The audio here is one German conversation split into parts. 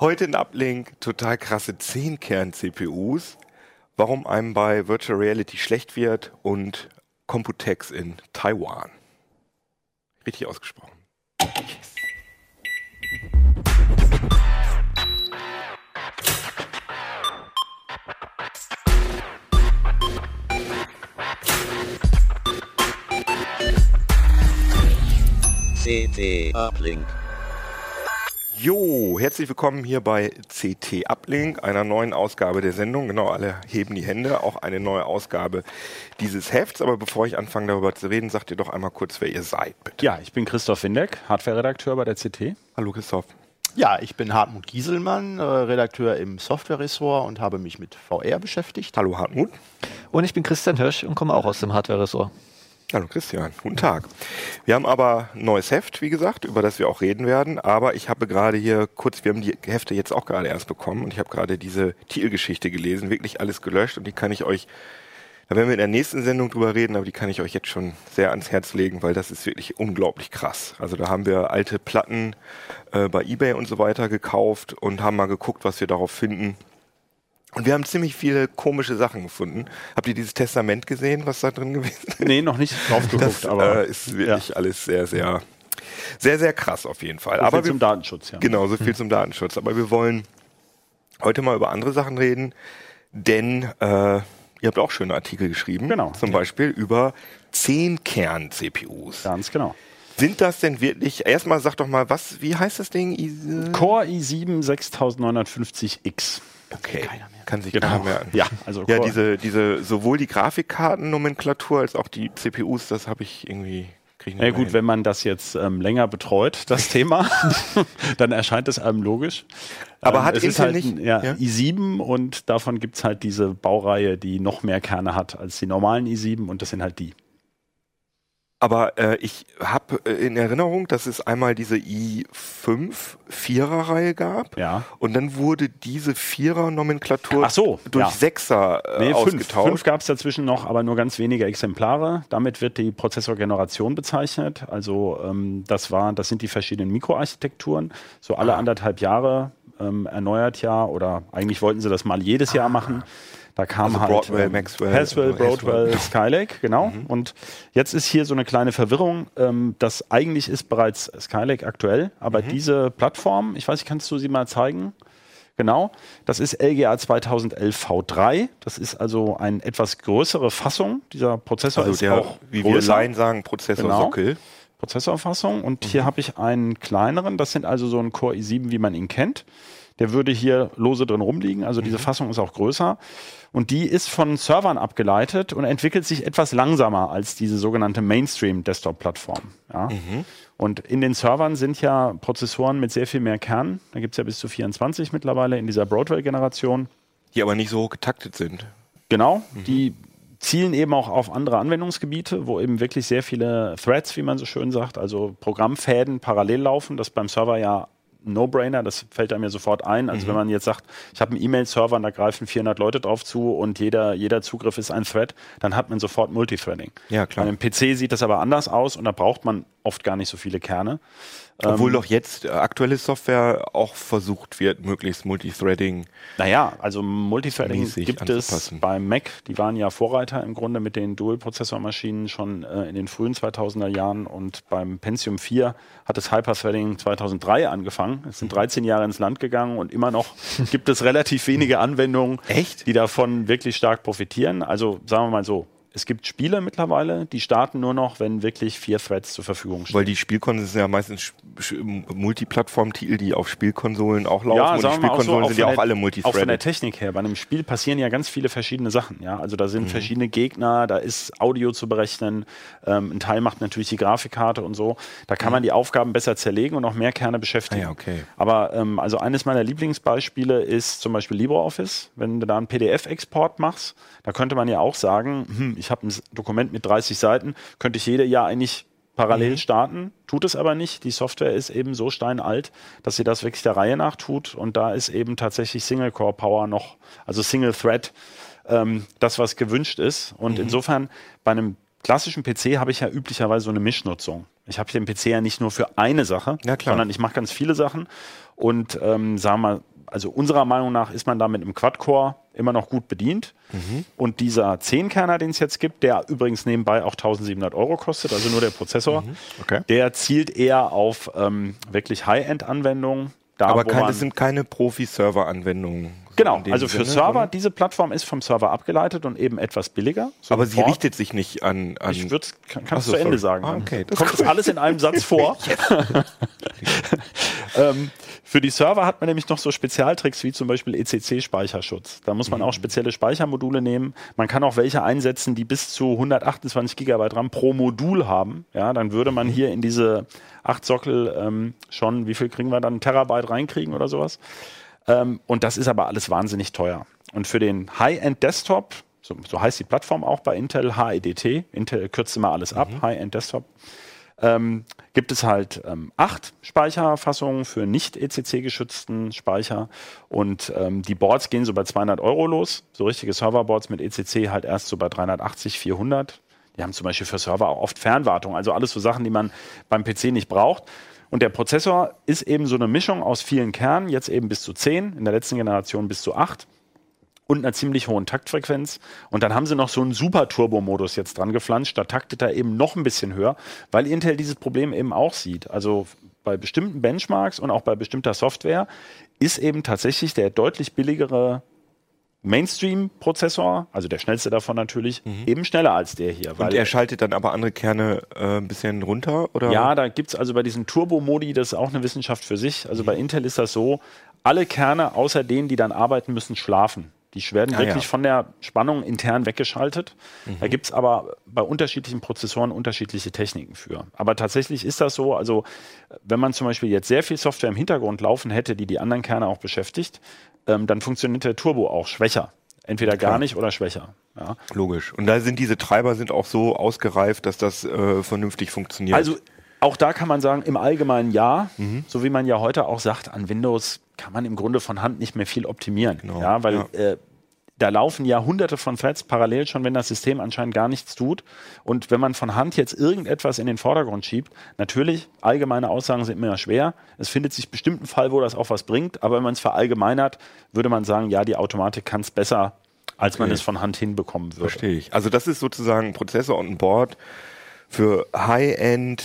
Heute ein Uplink, total krasse 10-Kern-CPUs, warum einem bei Virtual Reality schlecht wird und Computex in Taiwan. Richtig ausgesprochen. Yes. CT Uplink. Jo, herzlich willkommen hier bei CT Uplink, einer neuen Ausgabe der Sendung. Genau, alle heben die Hände, auch eine neue Ausgabe dieses Hefts. Aber bevor ich anfange darüber zu reden, sagt ihr doch einmal kurz, wer ihr seid, bitte. Ja, ich bin Christoph Windeck, Hardware-Redakteur bei der CT. Hallo Christoph. Ja, ich bin Hartmut Gieselmann, äh, Redakteur im Software-Ressort und habe mich mit VR beschäftigt. Hallo Hartmut. Und ich bin Christian Hirsch und komme auch aus dem Hardware-Ressort. Hallo Christian, guten Tag. Wir haben aber ein neues Heft, wie gesagt, über das wir auch reden werden. Aber ich habe gerade hier kurz, wir haben die Hefte jetzt auch gerade erst bekommen und ich habe gerade diese Titelgeschichte gelesen, wirklich alles gelöscht und die kann ich euch, da werden wir in der nächsten Sendung drüber reden, aber die kann ich euch jetzt schon sehr ans Herz legen, weil das ist wirklich unglaublich krass. Also da haben wir alte Platten äh, bei eBay und so weiter gekauft und haben mal geguckt, was wir darauf finden. Und wir haben ziemlich viele komische Sachen gefunden. Habt ihr dieses Testament gesehen, was da drin gewesen ist? Nee, noch nicht drauf geguckt, das, aber äh, ist wirklich ja. alles sehr, sehr, sehr, sehr krass auf jeden Fall. So aber viel wir, zum Datenschutz, ja. Genau, so viel hm. zum Datenschutz. Aber wir wollen heute mal über andere Sachen reden, denn äh, ihr habt auch schöne Artikel geschrieben. Genau. Zum Beispiel über 10 Kern-CPUs. Ganz genau. Sind das denn wirklich, erstmal sag doch mal, was, wie heißt das Ding? I Core i7 6950X. Okay. Kann sich genau. keiner merken. Ja, also ja, diese, diese, sowohl die Grafikkartennomenklatur als auch die CPUs, das habe ich irgendwie ja gut, hin. wenn man das jetzt ähm, länger betreut, das Thema, dann erscheint es einem logisch. Aber ähm, hat es Intel ist halt nicht, ja, ja? i7 und davon gibt es halt diese Baureihe, die noch mehr Kerne hat als die normalen i7 und das sind halt die. Aber äh, ich habe äh, in Erinnerung, dass es einmal diese i5 Vierer-Reihe gab. Ja. Und dann wurde diese Vierer-Nomenklatur so, durch ja. Sechser äh, nee, ausgetauscht. Fünf, fünf gab es dazwischen noch, aber nur ganz wenige Exemplare. Damit wird die Prozessorgeneration bezeichnet. Also ähm, das war, das sind die verschiedenen Mikroarchitekturen. So alle ah. anderthalb Jahre ähm, erneuert ja, oder eigentlich wollten sie das mal jedes Jahr machen. Da kam also halt Broadwell, ähm, Maxwell, Haswell, Broadwell, Skylake, genau. Mhm. Und jetzt ist hier so eine kleine Verwirrung. Ähm, das eigentlich ist bereits Skylake aktuell, aber mhm. diese Plattform, ich weiß nicht, kannst du sie mal zeigen? Genau, das ist LGA 2011 V3. Das ist also eine etwas größere Fassung. Dieser Prozessor also ist der, auch wie größer. wir Laien sagen, Prozessorsockel. Genau. Prozessorfassung. Und mhm. hier habe ich einen kleineren. Das sind also so ein Core i7, wie man ihn kennt. Der würde hier lose drin rumliegen. Also diese mhm. Fassung ist auch größer. Und die ist von Servern abgeleitet und entwickelt sich etwas langsamer als diese sogenannte Mainstream-Desktop-Plattform. Ja? Mhm. Und in den Servern sind ja Prozessoren mit sehr viel mehr Kern. Da gibt es ja bis zu 24 mittlerweile in dieser Broadwell-Generation. Die aber nicht so hoch getaktet sind. Genau, mhm. die zielen eben auch auf andere Anwendungsgebiete, wo eben wirklich sehr viele Threads, wie man so schön sagt, also Programmfäden parallel laufen, das beim Server ja No-Brainer, das fällt einem ja sofort ein. Also mhm. wenn man jetzt sagt, ich habe einen E-Mail-Server und da greifen 400 Leute drauf zu und jeder, jeder Zugriff ist ein Thread, dann hat man sofort Multithreading. Ja, klar. Bei einem PC sieht das aber anders aus und da braucht man oft gar nicht so viele Kerne. Obwohl ähm, doch jetzt äh, aktuelle Software auch versucht wird, möglichst Multithreading. Naja, also Multithreading gibt es beim Mac. Die waren ja Vorreiter im Grunde mit den Dual-Prozessor-Maschinen schon äh, in den frühen 2000er Jahren und beim Pentium 4 hat das Hyperthreading 2003 angefangen. Es sind 13 Jahre ins Land gegangen und immer noch gibt es relativ wenige Anwendungen, Echt? die davon wirklich stark profitieren. Also sagen wir mal so, es gibt Spiele mittlerweile, die starten nur noch, wenn wirklich vier Threads zur Verfügung stehen. Weil die Spielkonsolen sind ja meistens Multiplattform-Titel, die auf Spielkonsolen auch laufen. Ja, und die Spielkonsolen so, sind ja auch alle multithreaded. Auch von der Technik her. Bei einem Spiel passieren ja ganz viele verschiedene Sachen. Ja, also da sind mhm. verschiedene Gegner, da ist Audio zu berechnen. Ähm, ein Teil macht natürlich die Grafikkarte und so. Da kann mhm. man die Aufgaben besser zerlegen und auch mehr Kerne beschäftigen. Ah, ja, okay. Aber ähm, also eines meiner Lieblingsbeispiele ist zum Beispiel LibreOffice. Wenn du da einen PDF-Export machst, da könnte man ja auch sagen, hm, ich habe ein Dokument mit 30 Seiten, könnte ich jede Jahr eigentlich parallel mhm. starten, tut es aber nicht. Die Software ist eben so steinalt, dass sie das wirklich der Reihe nach tut und da ist eben tatsächlich Single Core Power noch, also Single Thread, ähm, das, was gewünscht ist. Und mhm. insofern bei einem klassischen PC habe ich ja üblicherweise so eine Mischnutzung. Ich habe den PC ja nicht nur für eine Sache, ja, sondern ich mache ganz viele Sachen. Und ähm, sagen wir mal, also unserer Meinung nach ist man da mit einem Quad-Core immer noch gut bedient. Und dieser 10-Kerner, den es jetzt gibt, der übrigens nebenbei auch 1700 Euro kostet, also nur der Prozessor, Okay. der zielt eher auf ähm, wirklich High-End-Anwendungen. Da, Aber keine, das sind keine Profi-Server-Anwendungen. Genau, dem also für Sinne, Server, sondern- diese Plattform ist vom Server abgeleitet und eben etwas billiger. Aber sie richtet sich nicht an. an Ich würde kann, kannst so, zu Ende sorry. sagen. Ah, okay, das kommt das alles in einem Satz vor. ähm, für die Server hat man nämlich noch so Spezialtricks wie zum Beispiel ECC-Speicherschutz. Da muss man Mhm. auch spezielle Speichermodule nehmen. Man kann auch welche einsetzen, die bis zu 128 Gigabyte RAM pro Modul haben. Ja, dann würde Mhm. man hier in diese acht Sockel ähm, schon, wie viel kriegen wir dann, Terabyte reinkriegen oder sowas. Ähm, und das ist aber alles wahnsinnig teuer. Und für den High-End-Desktop, so, so heißt die Plattform auch bei Intel, HEDT, Intel kürzt immer alles ab, High-End-Desktop, ähm, gibt es halt ähm, acht Speicherfassungen für nicht ECC-geschützten Speicher und ähm, die Boards gehen so bei 200 Euro los. So richtige Serverboards mit ECC halt erst so bei 380, 400. Die haben zum Beispiel für Server auch oft Fernwartung, also alles so Sachen, die man beim PC nicht braucht. Und der Prozessor ist eben so eine Mischung aus vielen Kernen, jetzt eben bis zu 10, in der letzten Generation bis zu 8 und einer ziemlich hohen Taktfrequenz. Und dann haben sie noch so einen Super-Turbo-Modus jetzt dran geflanscht. Da taktet er eben noch ein bisschen höher, weil Intel dieses Problem eben auch sieht. Also bei bestimmten Benchmarks und auch bei bestimmter Software ist eben tatsächlich der deutlich billigere Mainstream-Prozessor, also der schnellste davon natürlich, eben schneller als der hier. und er schaltet dann aber andere Kerne äh, ein bisschen runter? Oder? Ja, da gibt's also bei diesen Turbo-Modi, das ist auch eine Wissenschaft für sich. Also bei Intel ist das so, alle Kerne außer denen, die dann arbeiten müssen, schlafen. Die werden Ah, wirklich ja. von der Spannung intern weggeschaltet. Da gibt's aber bei unterschiedlichen Prozessoren unterschiedliche Techniken für. Aber tatsächlich ist das so, also wenn man zum Beispiel jetzt sehr viel Software im Hintergrund laufen hätte, die die anderen Kerne auch beschäftigt, ähm, dann funktioniert der Turbo auch schwächer. Entweder gar nicht oder schwächer. Ja. Logisch. Und da sind diese Treiber sind auch so ausgereift, dass das äh, vernünftig funktioniert. Also auch da kann man sagen, im Allgemeinen ja, Mhm. so wie man ja heute auch sagt, an Windows kann man im Grunde von Hand nicht mehr viel optimieren. Genau, Ja, weil ja. Äh, da laufen ja hunderte von Threads parallel schon, wenn das System anscheinend gar nichts tut. Und wenn man von Hand jetzt irgendetwas in den Vordergrund schiebt, natürlich, allgemeine Aussagen sind immer schwer. Es findet sich bestimmt ein Fall, wo das auch was bringt, aber wenn man es verallgemeinert, würde man sagen, ja, die Automatik kann es besser, als man Okay. es von Hand hinbekommen würde. Verstehe ich. Also das ist sozusagen ein Prozessor und ein Board für High-End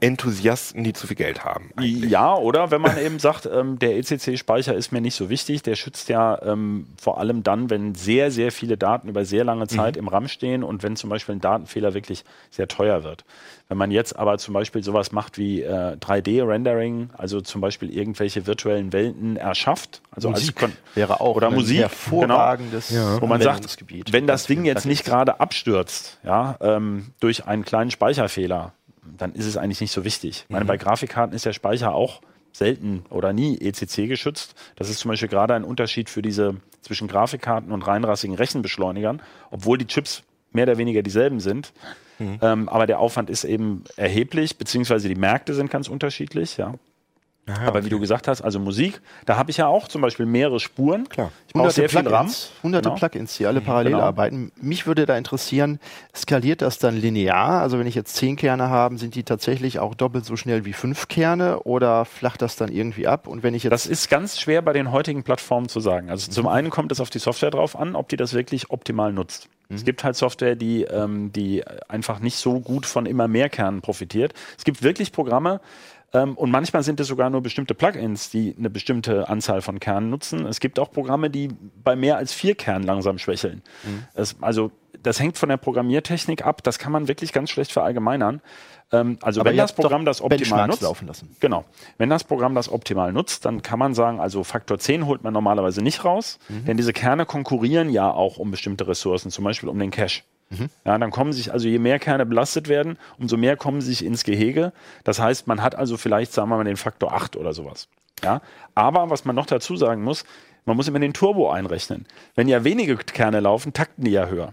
Enthusiasten, die zu viel Geld haben. Ja, oder wenn man eben sagt, ähm, der ECC-Speicher ist mir nicht so wichtig, der schützt ja ähm, vor allem dann, wenn sehr, sehr viele Daten über sehr lange Zeit im RAM stehen und wenn zum Beispiel ein Datenfehler wirklich sehr teuer wird. Wenn man jetzt aber zum Beispiel sowas macht wie äh, 3D-Rendering, also zum Beispiel irgendwelche virtuellen Welten erschafft, also als Kon- wäre auch oder ein Musik, hervorragendes wo man sagt, wenn das Ding jetzt nicht gerade abstürzt, ja, ähm, durch einen kleinen Speicherfehler, dann ist es eigentlich nicht so wichtig. Ich meine, bei Grafikkarten ist der Speicher auch selten oder nie ECC geschützt. Das ist zum Beispiel gerade ein Unterschied für diese zwischen Grafikkarten und reinrassigen Rechenbeschleunigern, obwohl die Chips mehr oder weniger dieselben sind. Ähm, aber der Aufwand ist eben erheblich, beziehungsweise die Märkte sind ganz unterschiedlich, ja. Aber wie du gesagt hast, also Musik, da habe ich ja auch zum Beispiel mehrere Spuren. Klar. Ich brauche sehr viel RAM. Plugins, hunderte Genau. Plugins, die alle parallel Genau. arbeiten. Mich würde da interessieren, skaliert das dann linear? Also wenn ich jetzt zehn Kerne habe, sind die tatsächlich auch doppelt so schnell wie fünf Kerne oder flacht das dann irgendwie ab? Und wenn ich jetzt Das ist ganz schwer bei den heutigen Plattformen zu sagen. Also zum einen kommt es auf die Software drauf an, ob die das wirklich optimal nutzt. Es gibt halt Software, die, ähm, die einfach nicht so gut von immer mehr Kernen profitiert. Es gibt wirklich Programme, ähm, und manchmal sind es sogar nur bestimmte Plugins, die eine bestimmte Anzahl von Kernen nutzen. Es gibt auch Programme, die bei mehr als vier Kernen langsam schwächeln. Das, also das hängt von der Programmiertechnik ab. Das kann man wirklich ganz schlecht verallgemeinern. Ähm, also Aber wenn das Programm das optimal nutzt, laufen lassen. Genau. Wenn das Programm das optimal nutzt, dann kann man sagen, also Faktor 10 holt man normalerweise nicht raus, denn diese Kerne konkurrieren ja auch um bestimmte Ressourcen, zum Beispiel um den Cache. Ja, dann kommen sich, also je mehr Kerne belastet werden, umso mehr kommen sie sich ins Gehege. Das heißt, man hat also vielleicht, sagen wir mal, den Faktor 8 oder sowas. Ja, aber was man noch dazu sagen muss, man muss immer den Turbo einrechnen. Wenn ja wenige Kerne laufen, takten die ja höher.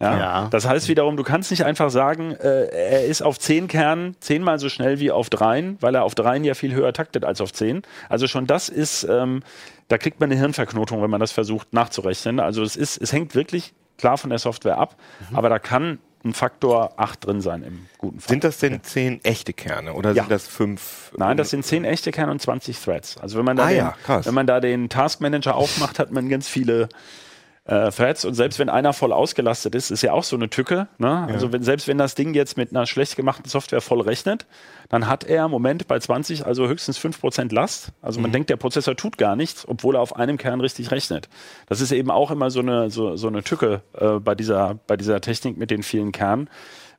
Ja? Ja. Das heißt wiederum, du kannst nicht einfach sagen, äh, er ist auf 10 Kernen zehnmal so schnell wie auf dreien, weil er auf dreien ja viel höher taktet als auf 10. Also schon das ist, ähm, da kriegt man eine Hirnverknotung, wenn man das versucht nachzurechnen. Also es ist, es hängt wirklich klar von der Software ab, aber da kann ein Faktor 8 drin sein im guten Fall. Sind das denn zehn echte Kerne oder Ja. sind das fünf? Nein, das sind 10 echte Kerne und 20 Threads. Also wenn man da, Ah den, ja, wenn man da den Task Manager aufmacht, hat man ganz viele äh, Threads und selbst wenn einer voll ausgelastet ist, ist ja auch so eine Tücke. Ne? Also wenn, selbst wenn das Ding jetzt mit einer schlecht gemachten Software voll rechnet, dann hat er im Moment bei 20 also höchstens 5% Last. Also Mhm. man denkt, der Prozessor tut gar nichts, obwohl er auf einem Kern richtig rechnet. Das ist eben auch immer so eine, so, so eine Tücke äh, bei, dieser, bei dieser Technik mit den vielen Kernen.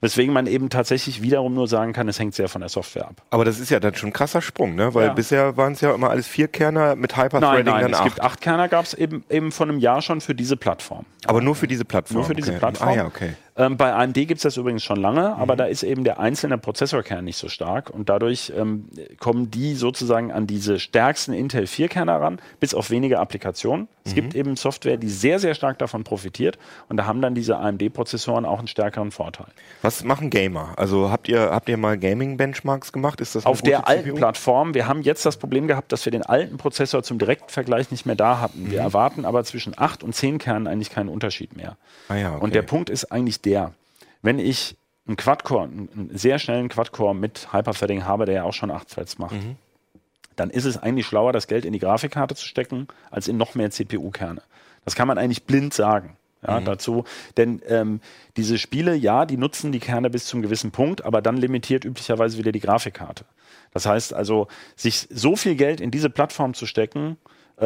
Weswegen man eben tatsächlich wiederum nur sagen kann, es hängt sehr von der Software ab. Aber das ist ja dann schon ein krasser Sprung, ne? Weil Ja. bisher waren es ja immer alles vier Kerner mit Nein, Hyperthreading nein, dann es acht. gibt acht Kerner, gab es eben, eben von einem Jahr schon für diese Plattform. Aber nur für diese Plattform. Nur für diese okay. Plattform. Ah ja, okay. Ähm, bei AMD gibt es das übrigens schon lange, aber Mhm. da ist eben der einzelne Prozessorkern nicht so stark und dadurch ähm, kommen die sozusagen an diese stärksten Intel 4-Kerne ran, bis auf wenige Applikationen. Es Mhm. gibt eben Software, die sehr, sehr stark davon profitiert und da haben dann diese AMD-Prozessoren auch einen stärkeren Vorteil. Was machen Gamer? Also habt ihr habt ihr mal Gaming-Benchmarks gemacht? Ist das Auf der alten CPU? Plattform, wir haben jetzt das Problem gehabt, dass wir den alten Prozessor zum direkten Vergleich nicht mehr da hatten. Mhm. Wir erwarten aber zwischen 8 und 10 Kernen eigentlich keinen Unterschied mehr. Ah ja, okay. Und der Punkt ist eigentlich der, wenn ich einen Quad-Core, einen sehr schnellen Quad-Core mit Hyperthreading habe, der ja auch schon 8 Threads macht, Mhm. dann ist es eigentlich schlauer, das Geld in die Grafikkarte zu stecken, als in noch mehr CPU-Kerne. Das kann man eigentlich blind sagen. Mhm. Ja, dazu, denn ähm, diese Spiele, ja, die nutzen die Kerne bis zum gewissen Punkt, aber dann limitiert üblicherweise wieder die Grafikkarte. Das heißt also, sich so viel Geld in diese Plattform zu stecken,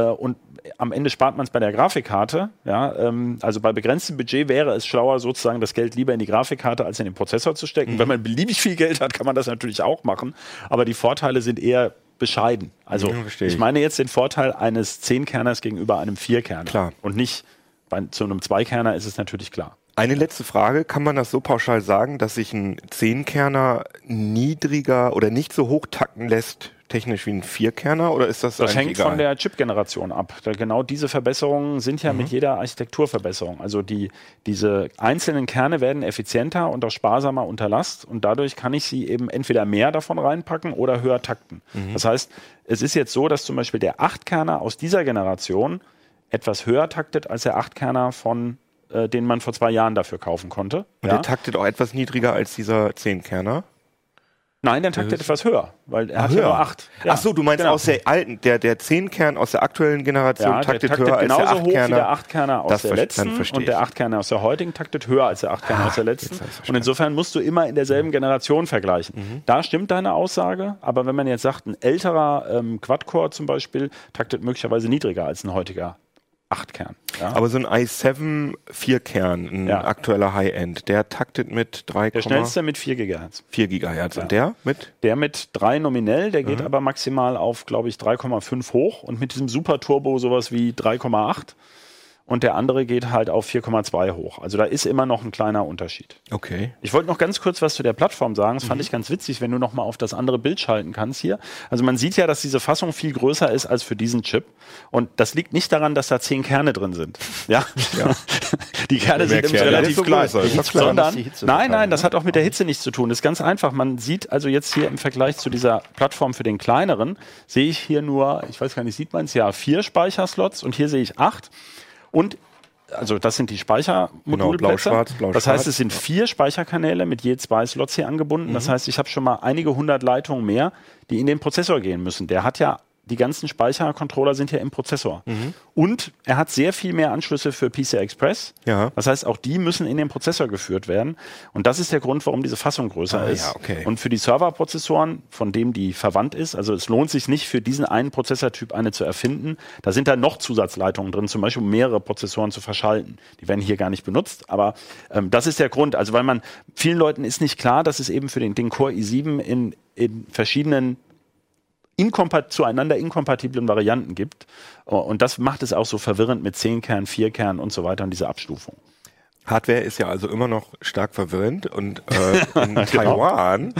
und am Ende spart man es bei der Grafikkarte. Ja, ähm, also bei begrenztem Budget wäre es schlauer, sozusagen das Geld lieber in die Grafikkarte als in den Prozessor zu stecken. Wenn man beliebig viel Geld hat, kann man das natürlich auch machen. Aber die Vorteile sind eher bescheiden. Also Ja, ich. meine jetzt den Vorteil eines Zehnkerners gegenüber einem Vierkerner. Klar. Und nicht bei, zu einem Zweikerner ist es natürlich klar. Eine letzte Frage. Kann man das so pauschal sagen, dass sich ein Zehnkerner niedriger oder nicht so hoch tacken lässt, technisch wie ein Vierkerner? Oder ist das, Das hängt egal? von der Chip-Generation ab. Da genau diese Verbesserungen sind ja Mhm. mit jeder Architekturverbesserung. Also die, diese einzelnen Kerne werden effizienter und auch sparsamer unter Last und dadurch kann ich sie eben entweder mehr davon reinpacken oder höher takten. Mhm. Das heißt, es ist jetzt so, dass zum Beispiel der 8-Kerner aus dieser Generation etwas höher taktet als der 8-Kerner von äh, den man vor zwei Jahren dafür kaufen konnte. Und Ja? der taktet auch etwas niedriger als dieser Zehnkerner? Nein, der taktet etwas höher, weil er Ah, hat ja nur 8. Ach so, du meinst genau. aus der alten, der, der Zehnkern aus der aktuellen Generation Ja, taktet, taktet höher als der genauso hoch wie der Achtkerner. 8-Kerner aus Das der letzten und der ich. 8-Kerner aus der heutigen taktet höher als der 8-Kerner aus der letzten. Und insofern musst du immer in derselben Generation vergleichen. Mhm. Da stimmt deine Aussage, aber wenn man jetzt sagt, ein älterer ähm, Quad-Core zum Beispiel taktet möglicherweise niedriger als ein heutiger 8-Kern. Ja? Aber so ein i7 Vierkern, ein Ja. aktueller High-End, der taktet mit der 3,4 schnellste mit 4 GHz. Gigahertz. Ja. Und der mit? Der mit 3 nominell, der Mhm. geht aber maximal auf, glaube ich, 3,5 hoch und mit diesem Super Turbo sowas wie 3,8. Und der andere geht halt auf 4,2 hoch. Also da ist immer noch ein kleiner Unterschied. Okay. Ich wollte noch ganz kurz was zu der Plattform sagen. Das fand Mhm. ich ganz witzig, wenn du noch mal auf das andere Bild schalten kannst hier. Also man sieht ja, dass diese Fassung viel größer ist als für diesen Chip. Und das liegt nicht daran, dass da zehn Kerne drin sind. Ja. Die Kerne sind ja, der relativ so klein. Sondern, nein, nein, das ne? hat auch mit der Hitze nichts zu tun. Das ist ganz einfach. Man sieht also jetzt hier im Vergleich zu dieser Plattform für den kleineren, sehe ich hier nur, ich weiß gar nicht, sieht man es ja, vier Speicherslots und hier sehe ich acht. Und also das sind die Speichermodulplätze. blau-schwarz, blau-schwarz. Das heißt, es sind vier Speicherkanäle mit je zwei Slots hier angebunden. Mhm. Das heißt, ich habe schon mal einige hundert Leitungen mehr, die in den Prozessor gehen müssen. Der hat ja die ganzen Speichercontroller sind ja im Prozessor. Mhm. Und er hat sehr viel mehr Anschlüsse für PCI Express. Ja. Das heißt, auch die müssen in den Prozessor geführt werden. Und das ist der Grund, warum diese Fassung größer Ah, ist. ja, okay. Und für die Serverprozessoren, von dem die verwandt ist, also es lohnt sich nicht für diesen einen Prozessortyp eine zu erfinden. Da sind da noch Zusatzleitungen drin, zum Beispiel um mehrere Prozessoren zu verschalten. Die werden hier gar nicht benutzt, aber ähm, das ist der Grund. Also weil man vielen Leuten ist nicht klar, dass es eben für den, den Core i7 in, in verschiedenen inkompat zueinander inkompatiblen Varianten gibt. Und das macht es auch so verwirrend mit 10 Kern, 4 Kern und so weiter und diese Abstufung. Hardware ist ja also immer noch stark verwirrend und äh, in Taiwan,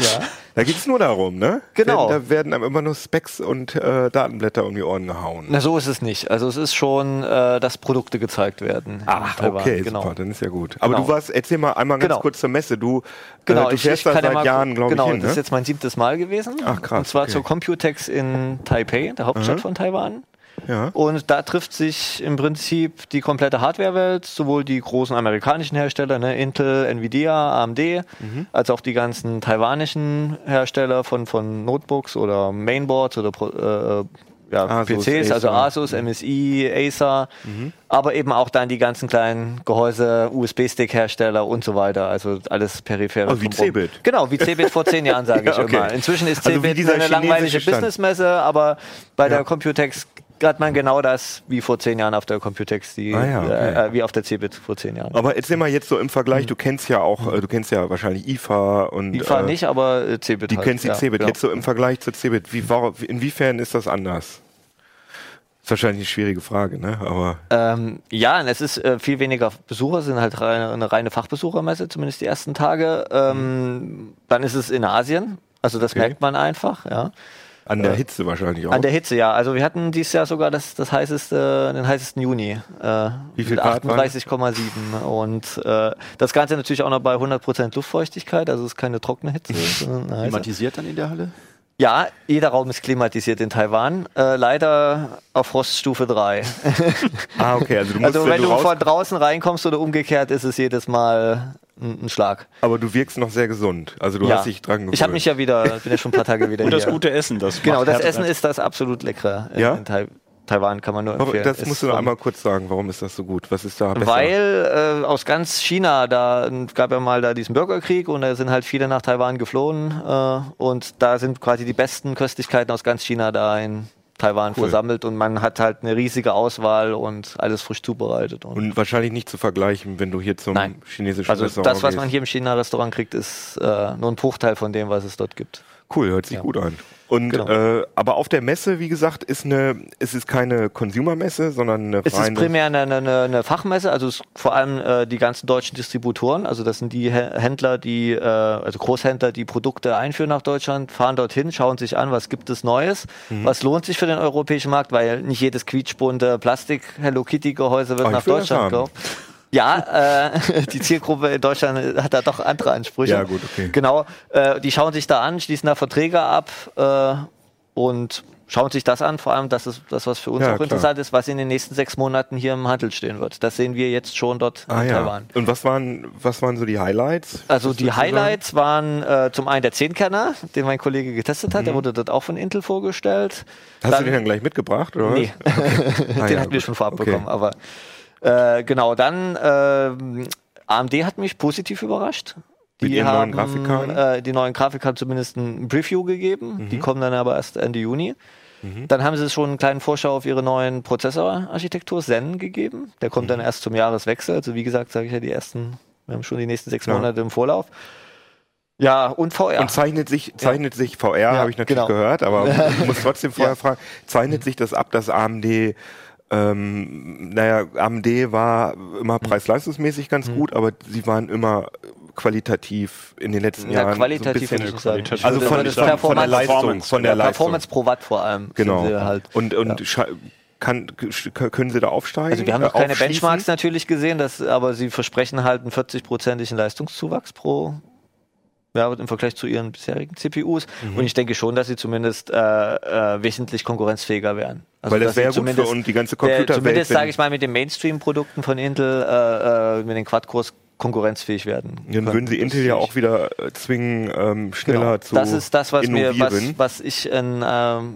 da geht es nur darum, ne? Genau. Da werden einem immer nur Specs und äh, Datenblätter um die Ohren gehauen. Na, so ist es nicht. Also es ist schon, äh, dass Produkte gezeigt werden. Taiwan. okay, genau. super, dann ist ja gut. Aber Genau. du warst, erzähl mal einmal ganz Genau. kurz zur Messe. Du, Genau, äh, du fährst da kann ja seit mal- Jahren, glaube genau, ich, hin, das ist ne? jetzt mein siebtes Mal gewesen. Ach, krass, Und zwar okay. zur Computex in Taipei, der Hauptstadt von Taiwan. Ja. Und da trifft sich im Prinzip die komplette Hardware-Welt, sowohl die großen amerikanischen Hersteller, ne, Intel, Nvidia, AMD, Mhm. als auch die ganzen taiwanischen Hersteller von, von Notebooks oder Mainboards oder äh, ja, Asus, PCs, also. Asus, MSI, Acer, Mhm. aber eben auch dann die ganzen kleinen Gehäuse, USB-Stick-Hersteller und so weiter, also alles periphere. Also wie. Cebit. Genau, wie Cebit vor zehn Jahren, sage ich Ja, okay. immer. Inzwischen ist Also Cebit dieser eine langweilige. Businessmesse, aber bei Ja. der Computex hat man genau das wie vor zehn Jahren auf der Computex, die, Ah ja, okay. äh, äh, wie auf der Cebit vor zehn Jahren. Aber erzähl mal jetzt so im Vergleich, du kennst ja auch, äh, du kennst ja wahrscheinlich IFA und IFA äh, nicht, aber äh, Cebit die halt. kennst die ja, Cebit. genau. Jetzt so im Vergleich zu Cebit, wie, inwiefern ist das anders? Ist wahrscheinlich eine schwierige Frage, ne? Aber Ähm, ja, es ist äh, viel weniger Besucher, es sind halt reine, eine reine Fachbesuchermesse, zumindest die ersten Tage. Ähm, Dann ist es in Asien, also das Okay. merkt man einfach, ja. An der Hitze wahrscheinlich auch. An der Hitze, ja. Also wir hatten dieses Jahr sogar das, das heißeste, den heißesten Juni. Äh, Wie viel mit Grad waren 38,7. Und äh, das Ganze natürlich auch noch bei 100% Luftfeuchtigkeit, also es ist keine trockene Hitze. Klimatisiert dann in der Halle? Ja, jeder Raum ist klimatisiert in Taiwan. Äh, leider auf Froststufe 3. ah, okay, also du musst, Also wenn du raus, von draußen reinkommst oder umgekehrt, ist es jedes Mal ein, ein Schlag. aber du wirkst noch sehr gesund. Also du ja. hast dich dran gewöhnt. Ich habe mich ja wieder, bin ja schon ein paar Tage wieder Und das hier. gute Essen, das Genau, das Essen ist das absolut leckere in, Ja? in Tai Taiwan, kann man nur empfehlen. das musst du noch einmal kurz sagen, warum ist das so gut? Was ist da besser? Weil äh, aus ganz China, da gab ja mal da diesen Bürgerkrieg und da sind halt viele nach Taiwan geflohen äh, und da sind quasi die besten Köstlichkeiten aus ganz China da in Taiwan Cool. versammelt und man hat halt eine riesige Auswahl und alles frisch zubereitet. Und Und wahrscheinlich nicht zu vergleichen, wenn du hier zum Nein. chinesischen also Restaurant das, was man hier im China-Restaurant kriegt, ist äh, nur ein Bruchteil von dem, was es dort gibt. Cool, hört sich Ja. gut an. Und Genau. äh, aber auf der Messe, wie gesagt, ist eine, es ist keine Consumer-Messe, sondern eine Es ist primär eine, eine, eine Fachmesse, also vor allem äh, die ganzen deutschen Distributoren, also das sind die Hä- Händler, die, äh, also Großhändler, die Produkte einführen nach Deutschland, fahren dorthin, schauen sich an, was gibt es Neues, Mhm. was lohnt sich für den europäischen Markt, weil nicht jedes quietschbunte Plastik Hello Kitty Gehäuse wird Oh, ich nach Deutschland gekauft. Ja, äh, die Zielgruppe in Deutschland hat da doch andere Ansprüche. Ja, gut, okay. Genau, äh, die schauen sich da an, schließen da Verträge ab äh, und schauen sich das an. Vor allem, das ist das, was für uns Ja, auch klar. interessant ist, was in den nächsten sechs Monaten hier im Handel stehen wird. Das sehen wir jetzt schon dort Ah in ja. Taiwan. Und was waren, was waren so die Highlights? Also die du sagen? Highlights waren äh, zum einen der Zehnkerner, den mein Kollege getestet hat. Der wurde dort auch von Intel vorgestellt. Mhm. Hast Dann- du den dann gleich mitgebracht? Oder Nee, was? Ah, den ja, hatten wir gut. schon vorab Okay. bekommen. Aber äh, genau, dann ähm, AMD hat mich positiv überrascht. Mit Die neuen haben Grafikkarten? Äh, die neuen Grafikkarten zumindest ein Preview gegeben. Mhm. Die kommen dann aber erst Ende Juni. Dann haben sie schon einen kleinen Vorschau auf ihre neuen Prozessorarchitektur Zen gegeben. Der kommt dann Mhm. erst zum Jahreswechsel. Also wie gesagt, sage ich ja, die ersten, wir haben schon die nächsten sechs Ja. Monate im Vorlauf. Ja, und VR. Und zeichnet sich, zeichnet sich VR, habe ich natürlich genau. gehört, aber ich muss trotzdem vorher Ja. fragen, zeichnet sich das ab, dass AMD, ähm, naja, AMD war immer Hm. preis-leistungsmäßig ganz gut, aber sie waren immer qualitativ in den letzten ja, Jahren qualitativ so ein würde ich bisschen. Ich also von, würde von, von der Leistung, Performance. von der ja, Leistung. Performance pro Watt vor allem. sind Genau. sie Halt. Und, und scha- kann, können sie da aufsteigen? Also wir haben noch keine? Benchmarks natürlich gesehen, das, aber sie versprechen halt einen 40-prozentigen Leistungszuwachs pro ja, im Vergleich zu ihren bisherigen CPUs. Mhm. Und ich denke schon, dass sie zumindest äh, äh, wesentlich konkurrenzfähiger wären. Also, Weil das wäre gut für zumindest- und die ganze der- Computerwelt. Zumindest, wenn- sage ich mal, mit den Mainstream-Produkten von Intel, äh, äh, mit den Quad-Cores konkurrenzfähig werden. Dann würden sie. Intel ja auch wieder äh, zwingen, ähm, schneller Genau. zu Das ist das, was mir, was, was ich in, ähm,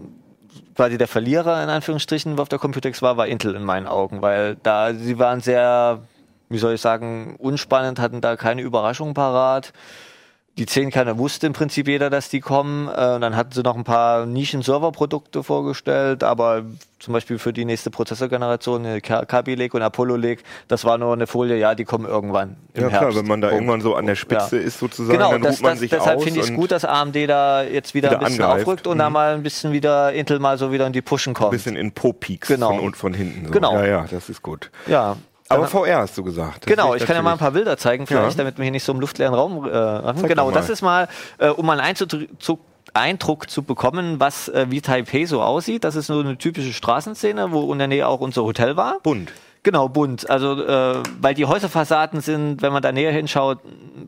quasi der Verlierer in Anführungsstrichen auf der Computex war, war Intel in meinen Augen, weil da sie waren sehr, wie soll ich sagen, unspannend, hatten da keine Überraschung parat. Die 10 keiner wusste im Prinzip jeder, dass die kommen. Äh, und dann hatten sie noch ein paar Nischen-Server-Produkte vorgestellt, aber zum Beispiel für die nächste Prozessorgeneration, äh, Ka- Kaby Lake und Apollo Lake, das war nur eine Folie, ja, die kommen irgendwann. Im ja klar, Herbst. wenn man da Punkt. irgendwann so an der Spitze Ja. ist sozusagen, Genau, dann das, ruht man das, sich deshalb finde ich es gut, dass AMD da jetzt wieder, wieder ein bisschen angreift. aufrückt und da Mhm. mal ein bisschen wieder Intel mal so wieder in die Pushen ein kommt. bisschen in Po-Peaks Genau. von, und von hinten. So. Genau. Ja, ja, das ist gut. Ja. Aber Dann- VR hast du gesagt. Das Genau, ich kann ja mal ein paar Bilder zeigen, vielleicht, Ja. damit wir hier nicht so im luftleeren Raum äh, machen. Zeig Genau, das ist mal, äh, um mal einen zu, Eindruck zu bekommen, was äh, wie Taipei so aussieht. Das ist so eine typische Straßenszene, wo in der Nähe auch unser Hotel war. Bunt. Genau, bunt. Also, äh, weil die Häuserfassaden sind, wenn man da näher hinschaut,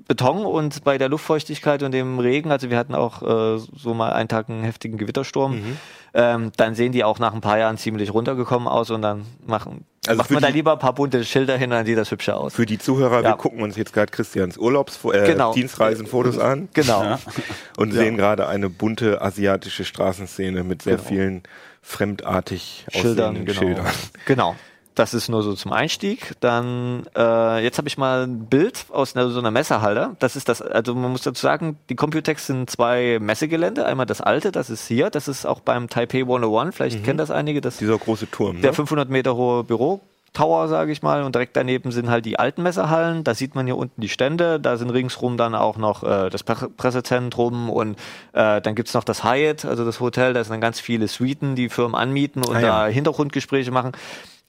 Beton und bei der Luftfeuchtigkeit und dem Regen, also wir hatten auch äh, so mal einen Tag einen heftigen Gewittersturm, Mhm. ähm, dann sehen die auch nach ein paar Jahren ziemlich runtergekommen aus und dann machen, Also macht man da lieber ein paar bunte Schilder hin dann sieht das hübscher aus. Für die Zuhörer, Ja. wir gucken uns jetzt gerade Christians Urlaubs äh, Genau. Dienstreisenfotos an Genau. Ja. und sehen gerade eine bunte asiatische Straßenszene mit sehr Genau. vielen fremdartig Schildern, aussehenden genau. Schildern. Genau. Das ist nur so zum Einstieg. Dann, äh, jetzt habe ich mal ein Bild aus einer, so einer Messehalle. Das ist das, also man muss dazu sagen, die Computex sind zwei Messegelände. Einmal das alte, das ist hier, das ist auch beim Taipei 101, vielleicht kennen das einige, das Dieser große Turm. der Ne? 500 Meter hohe Büro. Tower, sage ich mal, und direkt daneben sind halt die alten Messehallen. Da sieht man hier unten die Stände. Da sind ringsrum dann auch noch äh, das Pre Pressezentrum und äh, dann gibt's noch das Hyatt, also das Hotel. Da sind dann ganz viele Suiten, die Firmen anmieten und Ah, ja. da Hintergrundgespräche machen.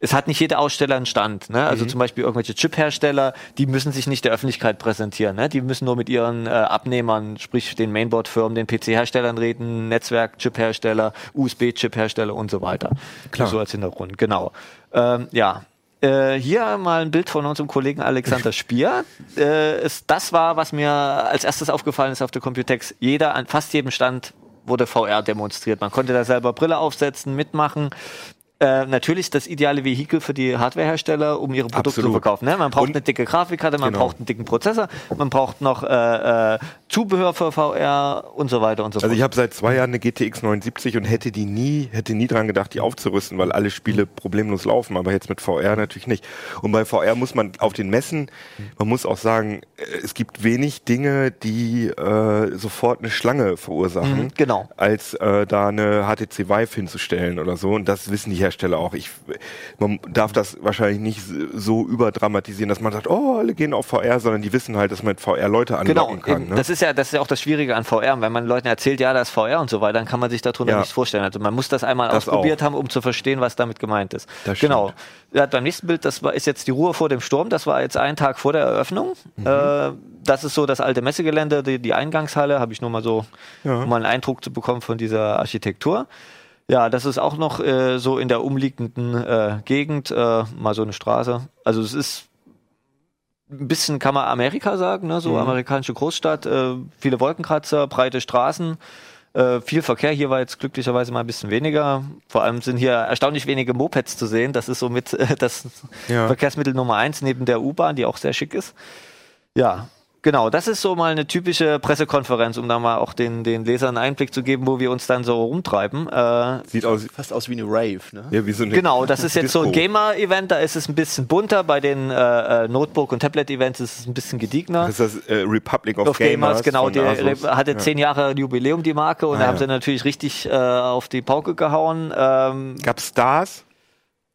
Es hat nicht jeder Aussteller einen Stand. Ne? Also zum Beispiel irgendwelche Chip-Hersteller, die müssen sich nicht der Öffentlichkeit präsentieren. Ne? Die müssen nur mit ihren äh, Abnehmern, sprich den Mainboard-Firmen, den PC-Herstellern reden, Netzwerk-Chip-Hersteller, USB-Chip-Hersteller und so weiter. Klar. So als Hintergrund, genau. Ähm, ja. Äh, hier mal ein Bild von unserem Kollegen Alexander Spier. Äh, es, das war, was mir als erstes aufgefallen ist auf der Computex. Jeder, an fast jedem Stand wurde VR demonstriert. Man konnte da selber Brille aufsetzen, mitmachen. Äh, natürlich das ideale Vehikel für die Hardwarehersteller, um ihre Produkte Absolut. zu verkaufen. Ne? Man braucht Und- eine dicke Grafikkarte, man Genau. braucht einen dicken Prozessor, man braucht noch äh, äh, Zubehör für VR und so weiter und so fort. Also ich habe seit zwei Jahren eine GTX 79 und hätte die nie, hätte nie dran gedacht, die aufzurüsten, weil alle Spiele problemlos laufen, aber jetzt mit VR natürlich nicht. Und bei VR muss man auf den Messen, man muss auch sagen, äh, es gibt wenig Dinge, die äh, sofort eine Schlange verursachen, Mhm, genau. als äh, da eine HTC Vive hinzustellen oder so. Und das wissen die Hersteller auch. Ich, man darf das wahrscheinlich nicht so überdramatisieren, dass man sagt, oh, alle gehen auf VR, sondern die wissen halt, dass man mit VR Leute Genau, anlocken kann. eben, Ne? das ist ja das ist ja auch das Schwierige an VR. Wenn man Leuten erzählt, ja, das ist VR und so weiter, dann kann man sich darunter Ja. nichts vorstellen. Also man muss das einmal Das ausprobiert auch. haben, um zu verstehen, was damit gemeint ist. Das genau. Ja, beim nächsten Bild, das war, ist jetzt die Ruhe vor dem Sturm. Das war jetzt ein Tag vor der Eröffnung. Mhm. Äh, das ist so das alte Messegelände, die, die Eingangshalle. Habe ich nur mal so, Ja. um mal einen Eindruck zu bekommen von dieser Architektur. Ja, das ist auch noch äh, so in der umliegenden äh, Gegend, äh, mal so eine Straße. Also es ist ein bisschen kann man Amerika sagen, ne? so amerikanische Großstadt, äh, viele Wolkenkratzer, breite Straßen, äh, viel Verkehr. Hier war jetzt glücklicherweise mal ein bisschen weniger. Vor allem sind hier erstaunlich wenige Mopeds zu sehen. Das ist somit äh, das Ja. Verkehrsmittel Nummer eins neben der U-Bahn, die auch sehr schick ist. Ja, genau. Das ist so mal eine typische Pressekonferenz, um da mal auch den, den Lesern einen Einblick zu geben, wo wir uns dann so rumtreiben. Äh, Sieht aus, Fast aus wie eine Rave, ne? ja, wie so eine Genau, das ist jetzt so ein Disco. Gamer-Event, da ist es ein bisschen bunter. Bei den äh, äh, Notebook- und Tablet-Events ist es ein bisschen gediegener. Das ist das äh, Republic of, Auf Gamers, genau, von die Asus. hatte zehn Jahre Jubiläum, die Marke, und Ah, da haben ja. sie natürlich richtig äh, auf die Pauke gehauen. Ähm, Gab's Stars?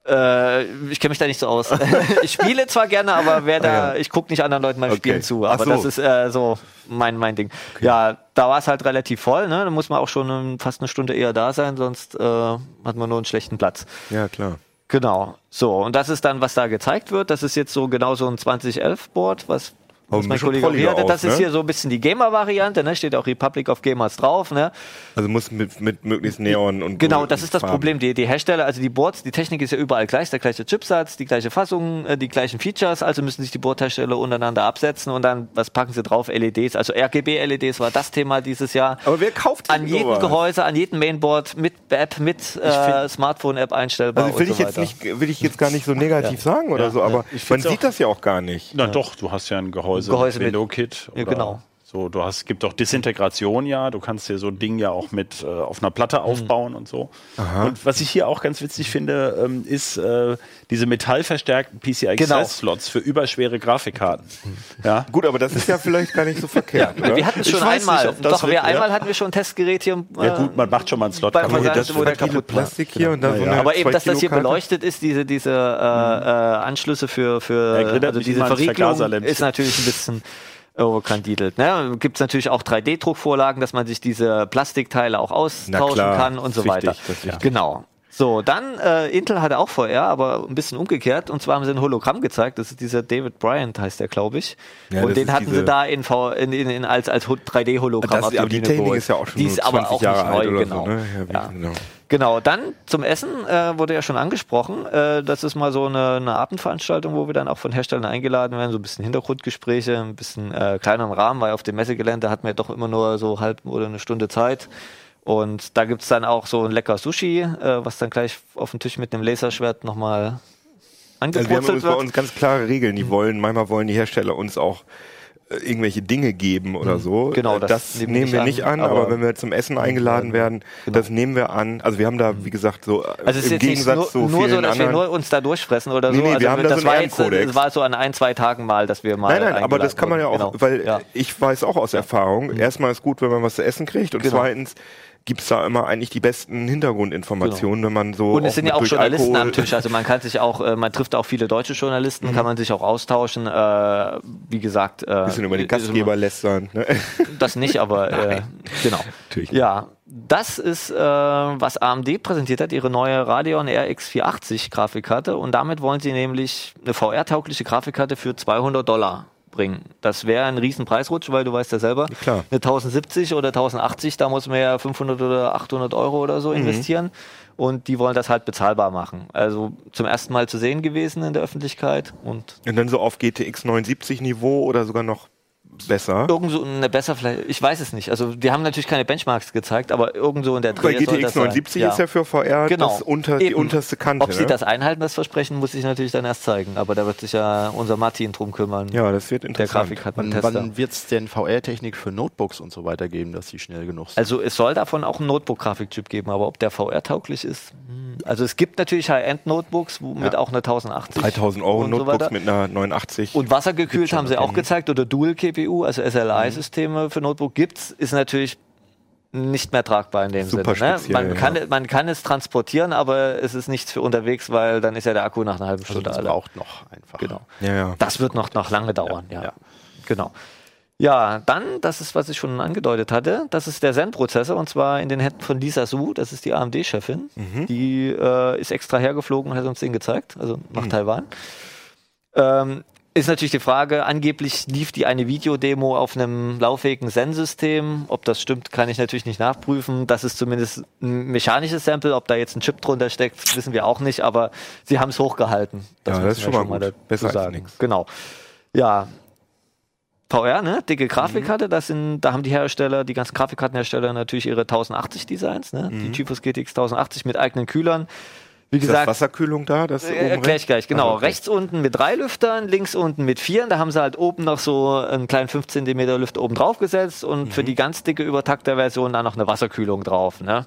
Äh, ich kenne mich da nicht so aus. ich spiele zwar gerne, aber wer da, Ah, ja. ich gucke nicht anderen Leuten beim Okay. Spielen zu. Aber so. das ist äh, so mein, mein Ding. Ja, da war es halt relativ voll, ne? Da muss man auch schon ähm, fast eine Stunde eher da sein, sonst äh, hat man nur einen schlechten Platz. Ja, klar. Genau. So, und das ist dann, was da gezeigt wird. Das ist jetzt so genau so ein 2011-Board, was, Was mein Kollege hier hatte. Das aus, ist ne? hier so ein bisschen die Gamer-Variante, ne? Steht auch Republic of Gamers drauf, ne? Also muss mit, mit möglichst Neon und Genau, das ist das Farben. Problem. Die, die Hersteller, also die Boards, die Technik ist ja überall gleich, der gleiche Chipsatz, die gleiche Fassung, äh, die gleichen Features, also müssen sich die Boardhersteller untereinander absetzen und dann, was packen sie drauf? LEDs, also RGB-LEDs war das Thema dieses Jahr. Aber wer kauft An denn jedem sowas? Gehäuse, an jedem Mainboard mit App, mit äh, Smartphone-App einstellbar. Also will und ich so jetzt weiter. nicht, will ich jetzt gar nicht so negativ sagen oder Ja. so, aber Ich man sieht das ja auch gar nicht. Na doch, du hast ja ein Gehäuse, Gehäuse mit- Window-Kit. Ja, oder genau. So, du hast, gibt auch Disintegration ja, du kannst dir so ein Ding ja auch mit äh, auf einer Platte aufbauen und so. Und was ich hier auch ganz witzig finde, ähm, ist äh, diese metallverstärkten PCI Genau. Express Slots für überschwere Grafikkarten. Ja. Gut, aber das ist ja vielleicht gar nicht so verkehrt, oder? Wir hatten es schon einmal. nicht, Doch, wir einmal ja. hatten wir schon ein Testgerät hier. äh, Ja gut, man macht schon mal einen Slot kaputt. Versand- das wo der kaputt. Plastik hier und dann so eine Aber eben, dass das hier 2-Kilo-Karte. beleuchtet ist, diese, diese äh, äh, Anschlüsse für, für Ja, also diese Verriegelung ist natürlich ein bisschen overkandidelt. Ne? Gibt es natürlich auch 3D-Druckvorlagen, dass man sich diese Plastikteile auch austauschen klar, kann und so wichtig, weiter. das ist wichtig. Genau. So, dann äh, Intel hatte auch VR, aber ein bisschen umgekehrt. Und zwar haben sie ein Hologramm gezeigt. Das ist dieser David Bryant, heißt der, glaube ich. Ja, und den hatten sie da in, v in, in, in als, als 3D-Hologramm Das, aber die Technik ist ja auch schon die ist aber 20 auch Jahre nicht neu, genau. so. Ne? Ja, Ja. genau. Genau, dann zum Essen äh, wurde ja schon angesprochen. Äh, das ist mal so eine, eine Abendveranstaltung, wo wir dann auch von Herstellern eingeladen werden, so ein bisschen Hintergrundgespräche, ein bisschen äh, kleineren Rahmen, weil auf dem Messegelände hatten wir doch immer nur so halb oder eine Stunde Zeit. Und da gibt's dann auch so ein lecker Sushi, äh, was dann gleich auf dem Tisch mit dem Laserschwert nochmal Also wir haben uns bei wird. uns ganz klare Regeln. Die wollen, manchmal wollen die Hersteller uns auch äh, irgendwelche Dinge geben oder so. Genau, Äh, das das, nehmen nehmen wir wir nicht an, an, aber, aber- wenn wir zum Essen eingeladen werden, Genau. das nehmen wir an. Also wir haben da, wie gesagt, so äh, Also es ist im Gegensatz nur, zu nur vielen so, dass wir anderen. nur uns da durchfressen oder Nee, so. nee, wir also haben da das so war jetzt, das war so an ein, zwei Tagen mal, dass wir mal. Nein, nein, aber das kann man ja auch, wurden. weil Genau. ja. ich weiß auch aus Erfahrung, erstmal ist gut, wenn man was zu essen kriegt und Genau. zweitens gibt's da immer eigentlich die besten Hintergrundinformationen, wenn man so Und es sind ja auch Journalisten Alkohol- am Tisch. Also man kann sich auch, äh, man trifft auch viele deutsche Journalisten, kann man sich auch austauschen. Äh, wie gesagt, äh, Mhm. bisschen über den Gastgeber lästern. Ne? Das nicht, aber äh, genau. Natürlich nicht. Ja, das ist, äh, was AMD präsentiert hat, ihre neue Radeon RX 480 Grafikkarte. Und damit wollen sie nämlich eine VR-taugliche Grafikkarte für 200 Dollar bringen. Das wäre ein riesen Preisrutsch, weil du weißt ja selber, klar. eine 1070 oder 1080, da muss man ja 500 oder 800 Euro oder Mhm. so investieren. Und die wollen das halt bezahlbar machen. Also zum ersten Mal zu sehen gewesen in der Öffentlichkeit und Und dann so auf GTX 79 Niveau oder sogar noch besser. Irgend so eine besser vielleicht, ich weiß es nicht. Also die haben natürlich keine Benchmarks gezeigt, aber irgendwo in der Dreh soll GTX das sein. 79 ist ja für VR Genau. das unter, die unterste Kante. Ob sie ne? das einhalten, das Versprechen, muss sich natürlich dann erst zeigen. Aber da wird sich ja unser Martin drum kümmern. Ja, das wird der interessant. Wann, Grafikkartentester. wann wird es denn VR-Technik für Notebooks und so weiter geben, dass sie schnell genug sind? Also es soll davon auch einen Notebook-Grafikchip geben, aber ob der VR-tauglich ist? hm. Also es gibt natürlich High-End-Notebooks wo- mit Ja. auch einer 1080. 3000 Euro und so Notebooks weiter. mit einer 89. Und wassergekühlt haben sie auch gezeigt oder Dual-GPU, also SLI-Systeme für Notebook gibt's, ist natürlich nicht mehr tragbar in dem Super Sinne. Ne? Man, ja. kann, man kann es transportieren, aber es ist nichts für unterwegs, weil dann ist ja der Akku nach einer halben also Stunde das alle. braucht noch einfach. Genau. ja, ja. Das wird noch, noch lange dauern, ja. ja. Genau. Ja, dann, das ist, was ich schon angedeutet hatte, das ist der Zen-Prozessor und zwar in den Händen von Lisa Su, das ist die AMD-Chefin. Mhm. Die äh, ist extra hergeflogen und hat uns den gezeigt, also nach Mhm. Taiwan. Ähm, ist natürlich die Frage, angeblich lief die eine Videodemo auf einem lauffähigen Zen-System. Ob das stimmt, kann ich natürlich nicht nachprüfen. Das ist zumindest ein mechanisches Sample. Ob da jetzt ein Chip drunter steckt, wissen wir auch nicht, aber sie haben es hochgehalten. Ja, das ist schon mal gut. Besser als sagen. nix. Genau. Ja. VR, ne? Dicke Mhm. Grafikkarte, das sind, da haben die Hersteller, die ganzen Grafikkartenhersteller natürlich ihre 1080 Designs, ne? Die GeForce GTX 1080 mit eigenen Kühlern. Wie. Ist das gesagt, Wasserkühlung da? Das äh, oben Erkläre ich gleich, genau. Ah, okay. Rechts unten mit drei Lüftern, links unten mit vier. Da haben sie halt oben noch so einen kleinen 5 cm Lüfter oben drauf gesetzt und Mhm. für die ganz dicke Übertakter-Version dann noch eine Wasserkühlung drauf. Ne?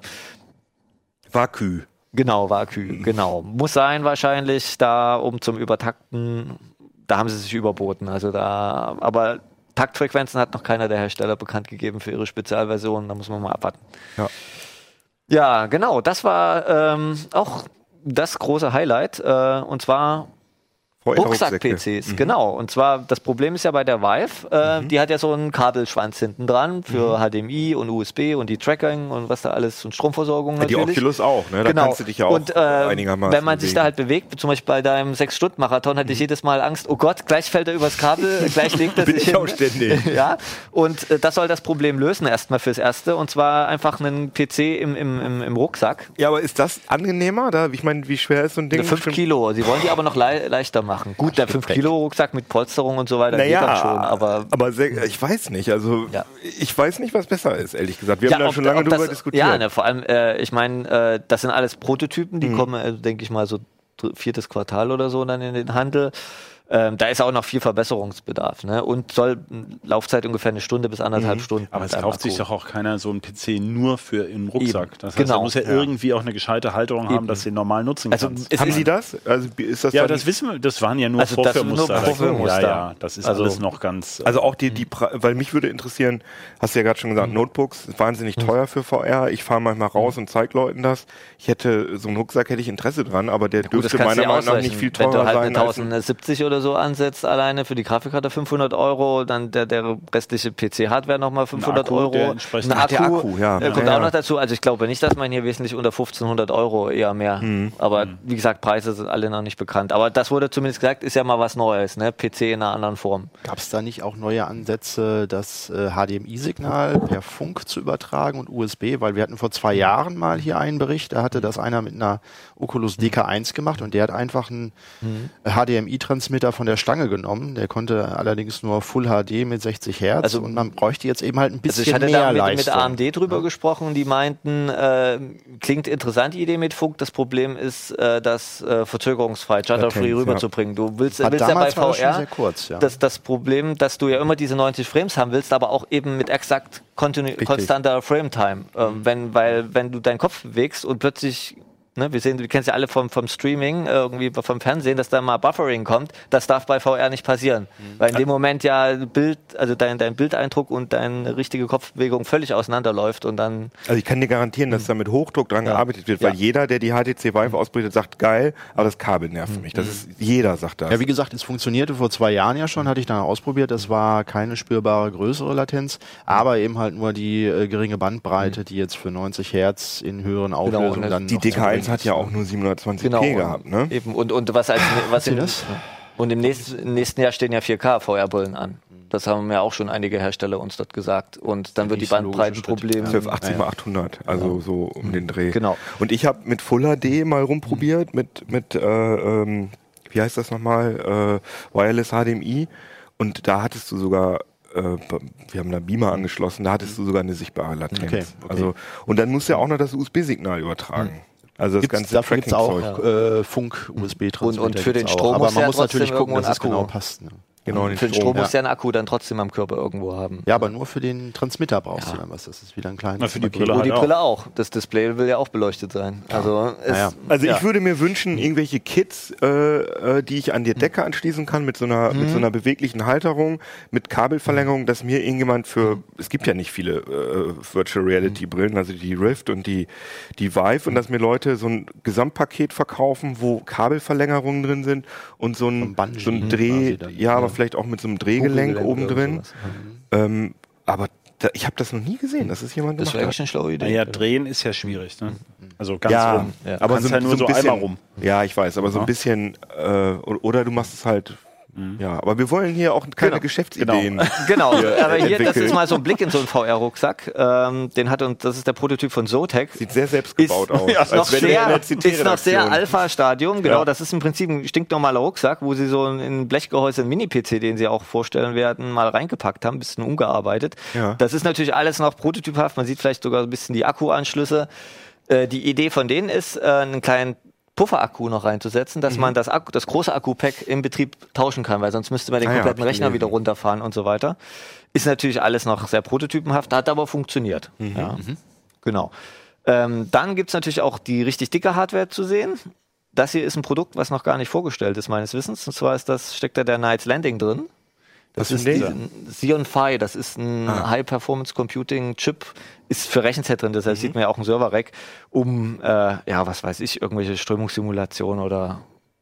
Vakü. Genau, Vakü, genau. Muss sein wahrscheinlich, da um zum Übertakten, da haben sie sich überboten. Also da, aber Taktfrequenzen hat noch keiner der Hersteller bekannt gegeben für ihre Spezialversion. Da muss man mal abwarten. Ja. Ja, genau. Das war ähm, auch das große Highlight. Äh, und zwar Rucksack-PCs, genau. Und zwar, das Problem ist ja bei der Vive, äh, die hat ja so einen Kabelschwanz hinten dran für HDMI und USB und die Tracking und was da alles und Stromversorgung Ja, die natürlich. Oculus auch, ne? Da genau. kannst du dich ja auch und, äh, einigermaßen Wenn man sich da bewegen. halt bewegt, zum Beispiel bei deinem Sechs-Stunden-Marathon, hatte ich jedes Mal Angst, oh Gott, gleich fällt er übers Kabel, gleich legt er Bin sich ich auch hin. ständig. Ja, und äh, das soll das Problem lösen erstmal fürs Erste. Und zwar einfach einen PC im, im, im, im Rucksack. Ja, aber ist das angenehmer? Da, ich meine, wie schwer ist so ein Ding? 5 Bestimmt- Kilo. Sie wollen die aber noch lei leichter machen. Gut, der 5 Kilo Rucksack mit Polsterung und so weiter geht dann Naja, schon, aber aber sehr, ich weiß nicht. Also Ja. ich weiß nicht, was besser ist, ehrlich gesagt. Wir haben da schon lange drüber das, diskutiert. Mhm. Ja, ne, vor allem, äh, ich meine, äh, das sind alles Prototypen, die kommen, äh, denke ich mal, so viertes Quartal oder so dann in den Handel. Ähm, da ist auch noch viel Verbesserungsbedarf. Ne? Und soll m, Laufzeit ungefähr eine Stunde bis anderthalb Stunden. Aber es kauft sich doch auch keiner so einen PC nur für im Rucksack. Eben, Das heißt, genau. er muss ja, irgendwie auch eine gescheite Halterung haben, Eben. dass du ihn normal nutzen Also, kannst. haben Sie das? Also ist das ja, das wissen wir, das waren ja nur Also das sind nur Vorführmuster. Vorführmuster. Ja, ja, das ist Also- alles noch ganz. also auch die, die, Pre- weil mich würde interessieren, hast du ja gerade schon Mhm. gesagt, Notebooks, ist wahnsinnig teuer für VR. Ich fahre manchmal raus Mhm. und zeige Leuten das. Ich hätte, so einen Rucksack hätte ich Interesse dran, aber der Gut, das dürfte meiner ja Meinung nach nicht viel Wenn teurer du halt sein eine als ein 1070 oder oder so ansetzt, alleine für die Grafikkarte 500 Euro, dann der, der restliche PC-Hardware nochmal 500 Akku, Euro. der Ein der Akku, ja. äh, kommt Ja, auch ja. noch dazu. Also ich glaube nicht, dass man hier wesentlich unter 1500 Euro eher mehr. Mhm. Aber wie gesagt, Preise sind alle noch nicht bekannt. Aber das wurde zumindest gesagt, ist ja mal was Neues, ne? PC in einer anderen Form. Gab es da nicht auch neue Ansätze, das äh, HDMI-Signal per Funk zu übertragen und USB? Weil wir hatten vor zwei Jahren mal hier einen Bericht, da hatte das einer mit einer Oculus DK1 gemacht und der hat einfach einen HDMI-Transmitter von der Stange genommen. Der konnte allerdings nur Full HD mit 60 Hertz Also- und man bräuchte jetzt eben halt ein Also bisschen ich hatte mehr da mit, mit. AMD drüber gesprochen, die meinten, äh, klingt interessant die Idee mit Funk. Das Problem ist, äh, das äh, verzögerungsfrei, Latenz, rüberzubringen. Du willst, Aber willst ja bei war VR sehr kurz, ja. das, das Problem, dass du ja immer diese 90 Frames haben willst, aber auch eben mit exakt konstanter Frame-Time. Ähm, wenn, weil wenn du deinen Kopf bewegst und plötzlich Ne, wir sehen, wir kennen es ja alle vom, vom Streaming, äh, irgendwie vom Fernsehen, dass da mal Buffering kommt. Das darf bei VR nicht passieren. Weil in dem Moment ja Bild, also dein, dein Bildeindruck und deine richtige Kopfbewegung völlig auseinanderläuft und dann Also ich kann dir garantieren, dass da mit Hochdruck dran gearbeitet wird, weil Ja. jeder, der die HTC Vive ausbreitet, sagt geil, aber das Kabel nervt mich. Das ist jeder sagt das. Ja, wie gesagt, es funktionierte vor zwei Jahren ja schon, hatte ich dann ausprobiert. Das war keine spürbare größere Latenz, aber eben halt nur die äh, geringe Bandbreite, die jetzt für 90 Hertz in höheren Auflösungen und dann die noch zu bringen DK1 hat ja auch nur 720p genau gehabt, ne? eben und und was als was Seht im, ihr das? und im nächsten, im nächsten Jahr stehen ja 4K VR-Brillen an. Das haben ja auch schon einige Hersteller uns dort gesagt. Und dann wird die logische Bandbreitenprobleme. 1280 mal 800, also so um den Dreh. Genau. Und ich habe mit Full HD mal rumprobiert, mit, mit äh, ähm, wie heißt das nochmal, äh, Wireless HDMI. Und da hattest du sogar, äh, wir haben da Beamer angeschlossen, da hattest du sogar eine sichtbare Latenz. Okay, okay. Also, und dann musst du ja auch noch das USB-Signal übertragen. Also das Gibt's, ganze dafür gibt es auch äh, Funk-USB-Transmitter. Und- und für den gibt's auch. Strom Aber muss man muss natürlich gucken, dass es genau passt. Ne? Genau, den Für den Strom ja. muss ja ein Akku dann trotzdem am Körper irgendwo haben. Ja, aber nur für den Transmitter brauchst du dann was. Das ist wieder ein kleines Na, für die. Brille die halt auch. Brille auch. Das Display will ja auch beleuchtet sein. Also, Naja. Also ja. ich würde mir wünschen, irgendwelche Kits, äh, äh, die ich an die Decke anschließen kann mit so einer mit so einer beweglichen Halterung, mit Kabelverlängerung, dass mir irgendjemand für es gibt ja nicht viele äh, Virtual Reality Brillen, also die Rift und die die Vive und dass mir Leute so ein Gesamtpaket verkaufen, wo Kabelverlängerungen drin sind und so ein so ein Dreh, ja, aber ja. Vielleicht auch mit so einem Drehgelenk oben drin. Ähm, aber da, ich habe das noch nie gesehen, dass es jemand Das gemacht wäre hat. eigentlich eine schlaue Idee. Naja, drehen ist ja schwierig, ne? Also ganz Ja, rum. Ja. Aber kannst ja nur so, ein bisschen, einmal rum. Ja, ich weiß, aber so ein bisschen, äh, oder du machst es halt, ja, aber wir wollen hier auch keine Genau. Geschäftsideen. Genau, hier, aber hier, das entwickeln. ist mal so ein Blick in so einen VR-Rucksack. Ähm, den hat und das ist der Prototyp von Zotac. Sieht sehr selbstgebaut aus. ist noch sehr, ist noch sehr. Alpha-Stadium, genau. Ja. Das ist im Prinzip ein stinknormaler Rucksack, wo sie so ein Blechgehäuse, einen Mini-PC, den sie auch vorstellen werden, mal reingepackt haben, ein bisschen umgearbeitet. Ja. Das ist natürlich alles noch prototyphaft. Man sieht vielleicht sogar ein bisschen die Akkuanschlüsse. Äh, die Idee von denen ist, äh, einen kleinen Pufferakku noch reinzusetzen, dass man das, Akku, das große Akku-Pack im Betrieb tauschen kann, weil sonst müsste man den Ah ja, kompletten hab ich Rechner wieder runterfahren und so weiter. Ist natürlich alles noch sehr prototypenhaft, hat aber funktioniert. Ja. Genau. Ähm, dann gibt's natürlich auch die richtig dicke Hardware zu sehen. Das hier ist ein Produkt, was noch gar nicht vorgestellt ist, meines Wissens. Und zwar ist das, steckt da der Knights Landing drin. Das Was ist? Xeon Phi, das ist ein Ah. High-Performance-Computing-Chip, ist für Rechenzeit drin, deshalb sieht man ja auch ein Server-Rack, um, äh, ja, was weiß ich, irgendwelche Strömungssimulationen oder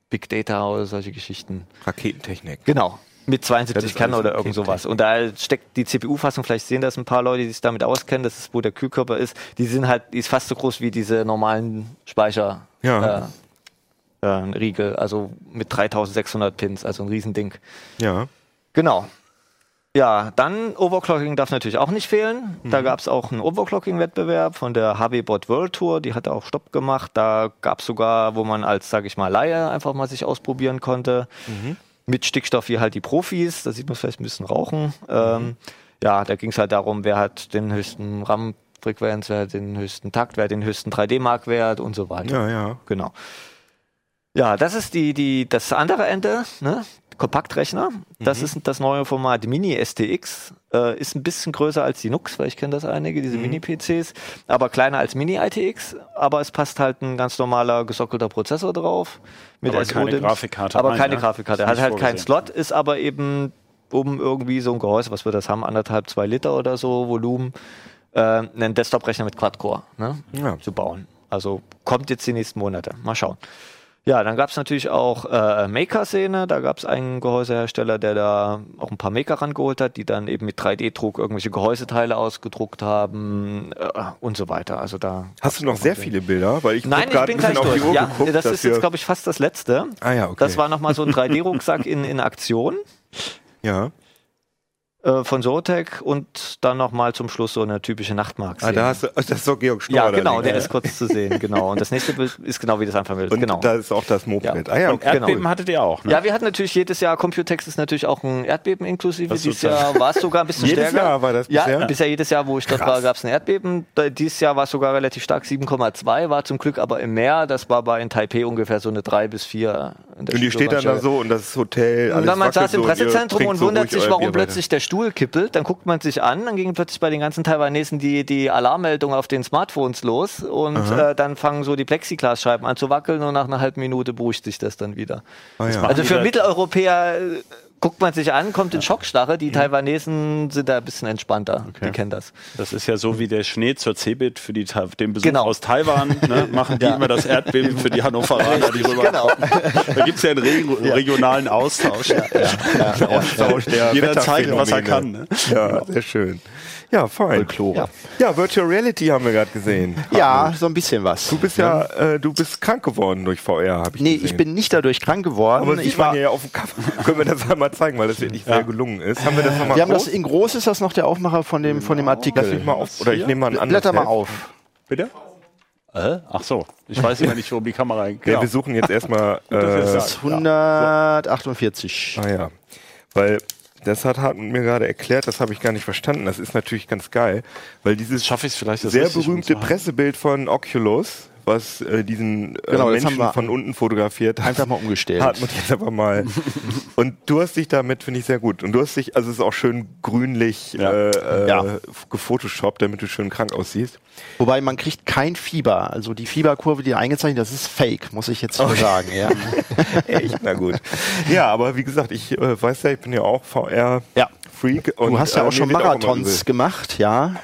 Big Data oder solche Geschichten. Raketentechnik. Genau. Mit Das 72 ist Kern oder irgend sowas. Und da steckt die CPU-Fassung, vielleicht sehen das ein paar Leute, die sich damit auskennen, das ist, wo der Kühlkörper ist, die sind halt, die ist fast so groß wie diese normalen Speicher. Ja. Äh, äh, Riegel, also mit 3600 Pins, also ein Riesending. Ja. Genau. Ja, dann Overclocking darf natürlich auch nicht fehlen. Mhm. Da gab es auch einen Overclocking-Wettbewerb von der HB-Bot World Tour. Die hat auch Stopp gemacht. Da gab es sogar, wo man als, sage ich mal, Laie einfach mal sich ausprobieren konnte. Mhm. Mit Stickstoff wie halt die Profis. Da sieht man vielleicht ein bisschen rauchen. Mhm. Ähm, ja, da ging es halt darum, wer hat den höchsten RAM-Frequenz, wer hat den höchsten Takt, wer hat den höchsten 3D-Mark-Wert und so weiter. Ja, ja. Genau. Ja, das ist die, die, das andere Ende, ne? Kompaktrechner. Das ist das neue Format Mini STX. Äh, ist ein bisschen größer als die Nux, weil ich kenne das einige, diese Mini-PCs. Aber kleiner als Mini ITX. Aber es passt halt ein ganz normaler gesockelter Prozessor drauf. Mit Aber keine. Grafikkarte Aber rein, keine ne? Grafikkarte. Ist Hat halt keinen. Slot, ist aber eben um irgendwie so ein Gehäuse, was wir das haben, anderthalb, zwei Liter oder so Volumen, äh, einen Desktop-Rechner mit Quad-Core ne? Ja. zu bauen. Also kommt jetzt die nächsten Monate. Mal schauen. Ja, dann gab es natürlich auch äh, Maker-Szene. Da gab es einen Gehäusehersteller, der da auch ein paar Maker rangeholt hat, die dann eben mit 3D-Druck irgendwelche Gehäuseteile ausgedruckt haben äh, und so weiter. Also da Hast du noch sehr viele Bilder? Weil ich Nein, ich bin gleich durch. Ja, geguckt, das ist jetzt, glaube ich, fast das letzte. Ah ja, okay. Das war nochmal so ein 3D-Rucksack in, in Aktion ja. Äh, von Zotek und dann nochmal zum Schluss so eine typische Nachtmarkt. Ah, da hast du, das ist doch Georg Schnorr. ja, genau, der ist kurz zu sehen, genau. Und das nächste Bild ist genau wie das Anfangsbild. Und Genau. da ist auch das Moped. Ja. Ah ja, Und okay. Erdbeben hattet ihr auch, ne? Ja, wir hatten natürlich jedes Jahr, Computex ist natürlich auch ein Erdbeben inklusive. Was Dieses Jahr war es sogar ein bisschen Jedes stärker. Jahr war das ja, bisher? bisher jedes Jahr, wo ich dort war, gab es ein Erdbeben. Da- Dieses Jahr war es sogar relativ stark, 7,2, war zum Glück aber im Meer. Das war bei in Taipei ungefähr so eine 3 bis 4. in der Und die steht dann da so und das Hotel, alles Und dann man saß im so und Pressezentrum und so wundert sich, warum plötzlich der Stuhl kippelt. Dann guckt man sich an, dann gingen plötzlich bei den ganzen Taiwanesen die, die Alarmmeldung auf den Smartphones los und äh, dann fangen so die Plexiglasscheiben an zu wackeln und nach einer halben Minute beruhigt sich das dann wieder. Ah, ja. Also für Mitteleuropäer äh, guckt man sich an, kommt in Schockstarre. Die Taiwanesen sind da ein bisschen entspannter. Die kennen das. Das ist ja so wie der Schnee zur Cebit für die, Ta- den Besuch Genau. aus Taiwan. Ne, machen die immer das Erdbeben für die Hannoveraner, die rüber. Genau. Da gibt es ja einen reg regionalen Austausch. Austausch der Jeder zeigt, was er kann. Ne? Ja, sehr schön. Ja, fein. Ja. Ja, Virtual Reality haben wir gerade gesehen. Ja, so ein bisschen was. Du bist ja, äh, du bist krank geworden durch VR, habe ich Nee, gesehen. ich bin nicht dadurch krank geworden. Aber ich sieht man ja auf dem Cover. Können wir das einmal zeigen, weil das wirklich sehr gelungen ist. Haben wir das nochmal wir haben das in groß ist das noch der Aufmacher von dem von dem Artikel. Lass mich mal auf. Oder ich nehme mal ein anderes Blätter mal Heft. auf. Bitte? Äh? Ach so, ich weiß immer nicht, wo die Kamera Ja, genau. wir suchen jetzt erstmal. Äh, Das ist 148. ah ja. Weil das hat Hartmut mir gerade erklärt, das habe ich gar nicht verstanden. Das ist natürlich ganz geil, weil dieses sehr berühmte? Pressebild von Oculus, was äh, diesen äh, Genau, Menschen haben wir von unten fotografiert hat. Einfach mal umgestellt. Hartmut jetzt aber mal. Und du hast dich damit, finde ich, sehr gut. Und du hast dich, also es ist auch schön grünlich Ja. äh, äh, Ja. gefotoshoppt, damit du schön krank aussiehst. Wobei man kriegt kein Fieber. Also die Fieberkurve, die eingezeichnet, das ist fake, muss ich jetzt mal sagen. Ja. Echt, na gut. Ja, aber wie gesagt, ich äh, weiß ja, ich bin ja auch VR-Freak. Ja. Du hast ja auch schon Marathons Marathons gemacht, ja.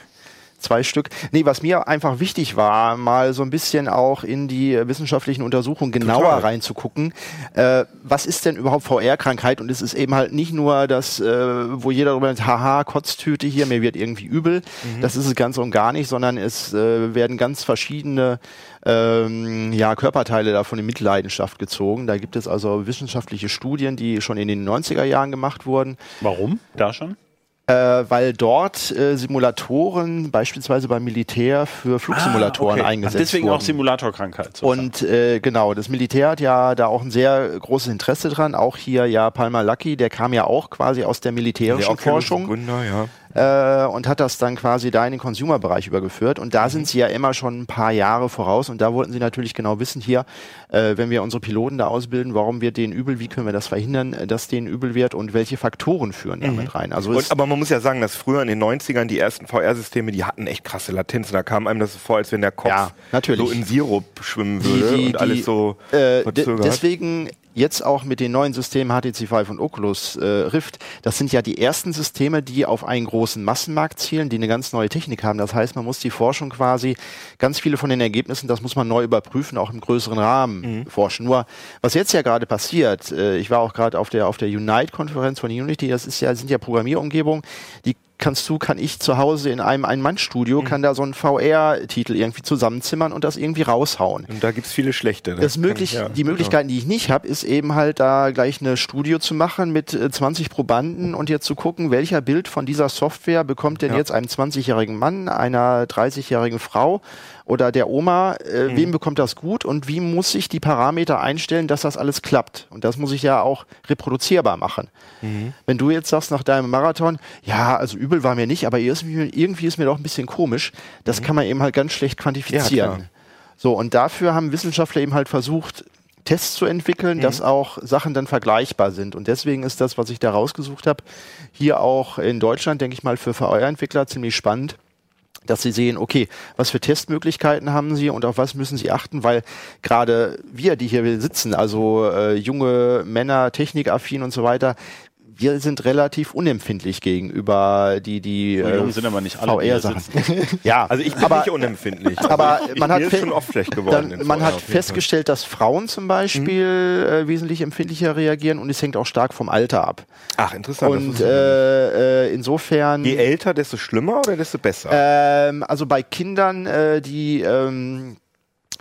Zwei Stück. Nee, was mir einfach wichtig war, mal so ein bisschen auch in die wissenschaftlichen Untersuchungen genauer Total. reinzugucken. Äh, was ist denn überhaupt VR-Krankheit? Und es ist eben halt nicht nur das, äh, wo jeder darüber sagt, haha, Kotztüte hier, mir wird irgendwie übel. Das ist es ganz und gar nicht, sondern es äh, werden ganz verschiedene ähm, ja, Körperteile davon in Mitleidenschaft gezogen. Da gibt es also wissenschaftliche Studien, die schon in den 90er Jahren gemacht wurden. Warum? Da schon? Äh, weil dort äh, Simulatoren beispielsweise beim Militär für Flugsimulatoren Ah, okay. eingesetzt Ach, deswegen wurden. auch Simulatorkrankheit. sozusagen. Und äh, genau, das Militär hat ja da auch ein sehr großes Interesse dran. Auch hier ja Palmer Lucky, der kam ja auch quasi aus der militärischen Forschung Gründer, ja. Äh, und hat das dann quasi da in den Consumer-Bereich übergeführt. Und da sind sie ja immer schon ein paar Jahre voraus. Und da wollten sie natürlich genau wissen, hier, äh, wenn wir unsere Piloten da ausbilden, warum wird denen übel, wie können wir das verhindern, äh, dass denen übel wird und welche Faktoren führen damit rein. Also Und, aber man muss ja sagen, dass früher in den 90ern die ersten VR-Systeme, die hatten echt krasse Latenzen. Da kam einem das so vor, als wenn der Kopf Ja, natürlich. so in Sirup schwimmen die, würde die, und alles die, so äh, verzögert. deswegen jetzt auch mit den neuen Systemen HTC Vive und Oculus äh, Rift, das sind ja die ersten Systeme, die auf einen großen Massenmarkt zielen, die eine ganz neue Technik haben. Das heißt, man muss die Forschung quasi, ganz viele von den Ergebnissen, das muss man neu überprüfen, auch im größeren Rahmen Mhm. forschen. Nur, was jetzt ja gerade passiert, äh, ich war auch gerade auf der, auf der Unite-Konferenz von Unity, das ist ja, sind ja Programmierumgebungen, die kannst du, kann ich zu Hause in einem Ein-Mann-Studio, Mhm. kann da so einen VR-Titel irgendwie zusammenzimmern und das irgendwie raushauen. und da gibt's viele schlechte. ne? Das möglich, ich- ja, die Möglichkeiten, die ich nicht habe, ist eben halt da gleich eine Studio zu machen mit äh, 20 Probanden und jetzt zu gucken, welcher Bild von dieser Software bekommt denn Ja. jetzt einem 20-jährigen Mann, einer 30-jährigen Frau oder der Oma, äh, Mhm. wem bekommt das gut und wie muss ich die Parameter einstellen, dass das alles klappt? Und das muss ich ja auch reproduzierbar machen. Mhm. Wenn du jetzt sagst nach deinem Marathon, ja, also übel war mir nicht, aber irgendwie, ist mir doch ein bisschen komisch, das kann man eben halt ganz schlecht quantifizieren. Mhm. klar. so, und dafür haben Wissenschaftler eben halt versucht, Tests zu entwickeln, dass Mhm. auch Sachen dann vergleichbar sind. Und deswegen ist das, was ich da rausgesucht habe, hier auch in Deutschland, denke ich mal, für VR-Entwickler ziemlich spannend dass sie sehen, okay, was für Testmöglichkeiten haben sie und auf was müssen sie achten, weil gerade wir, die hier sitzen, also äh, junge Männer, technikaffin und so weiter, wir sind relativ unempfindlich gegenüber die die äh, sind aber nicht alle, die hier VR-Sachen. ja, Also ich bin aber, nicht unempfindlich. aber ich, man hat schon oft schlecht geworden. dann, in man VR hat festgestellt, dass Frauen zum Beispiel äh, wesentlich empfindlicher reagieren und es hängt auch stark vom Alter ab. Ach, interessant. Und äh, äh, insofern Je älter, desto schlimmer oder desto besser? ähm, also bei Kindern, äh, die ähm,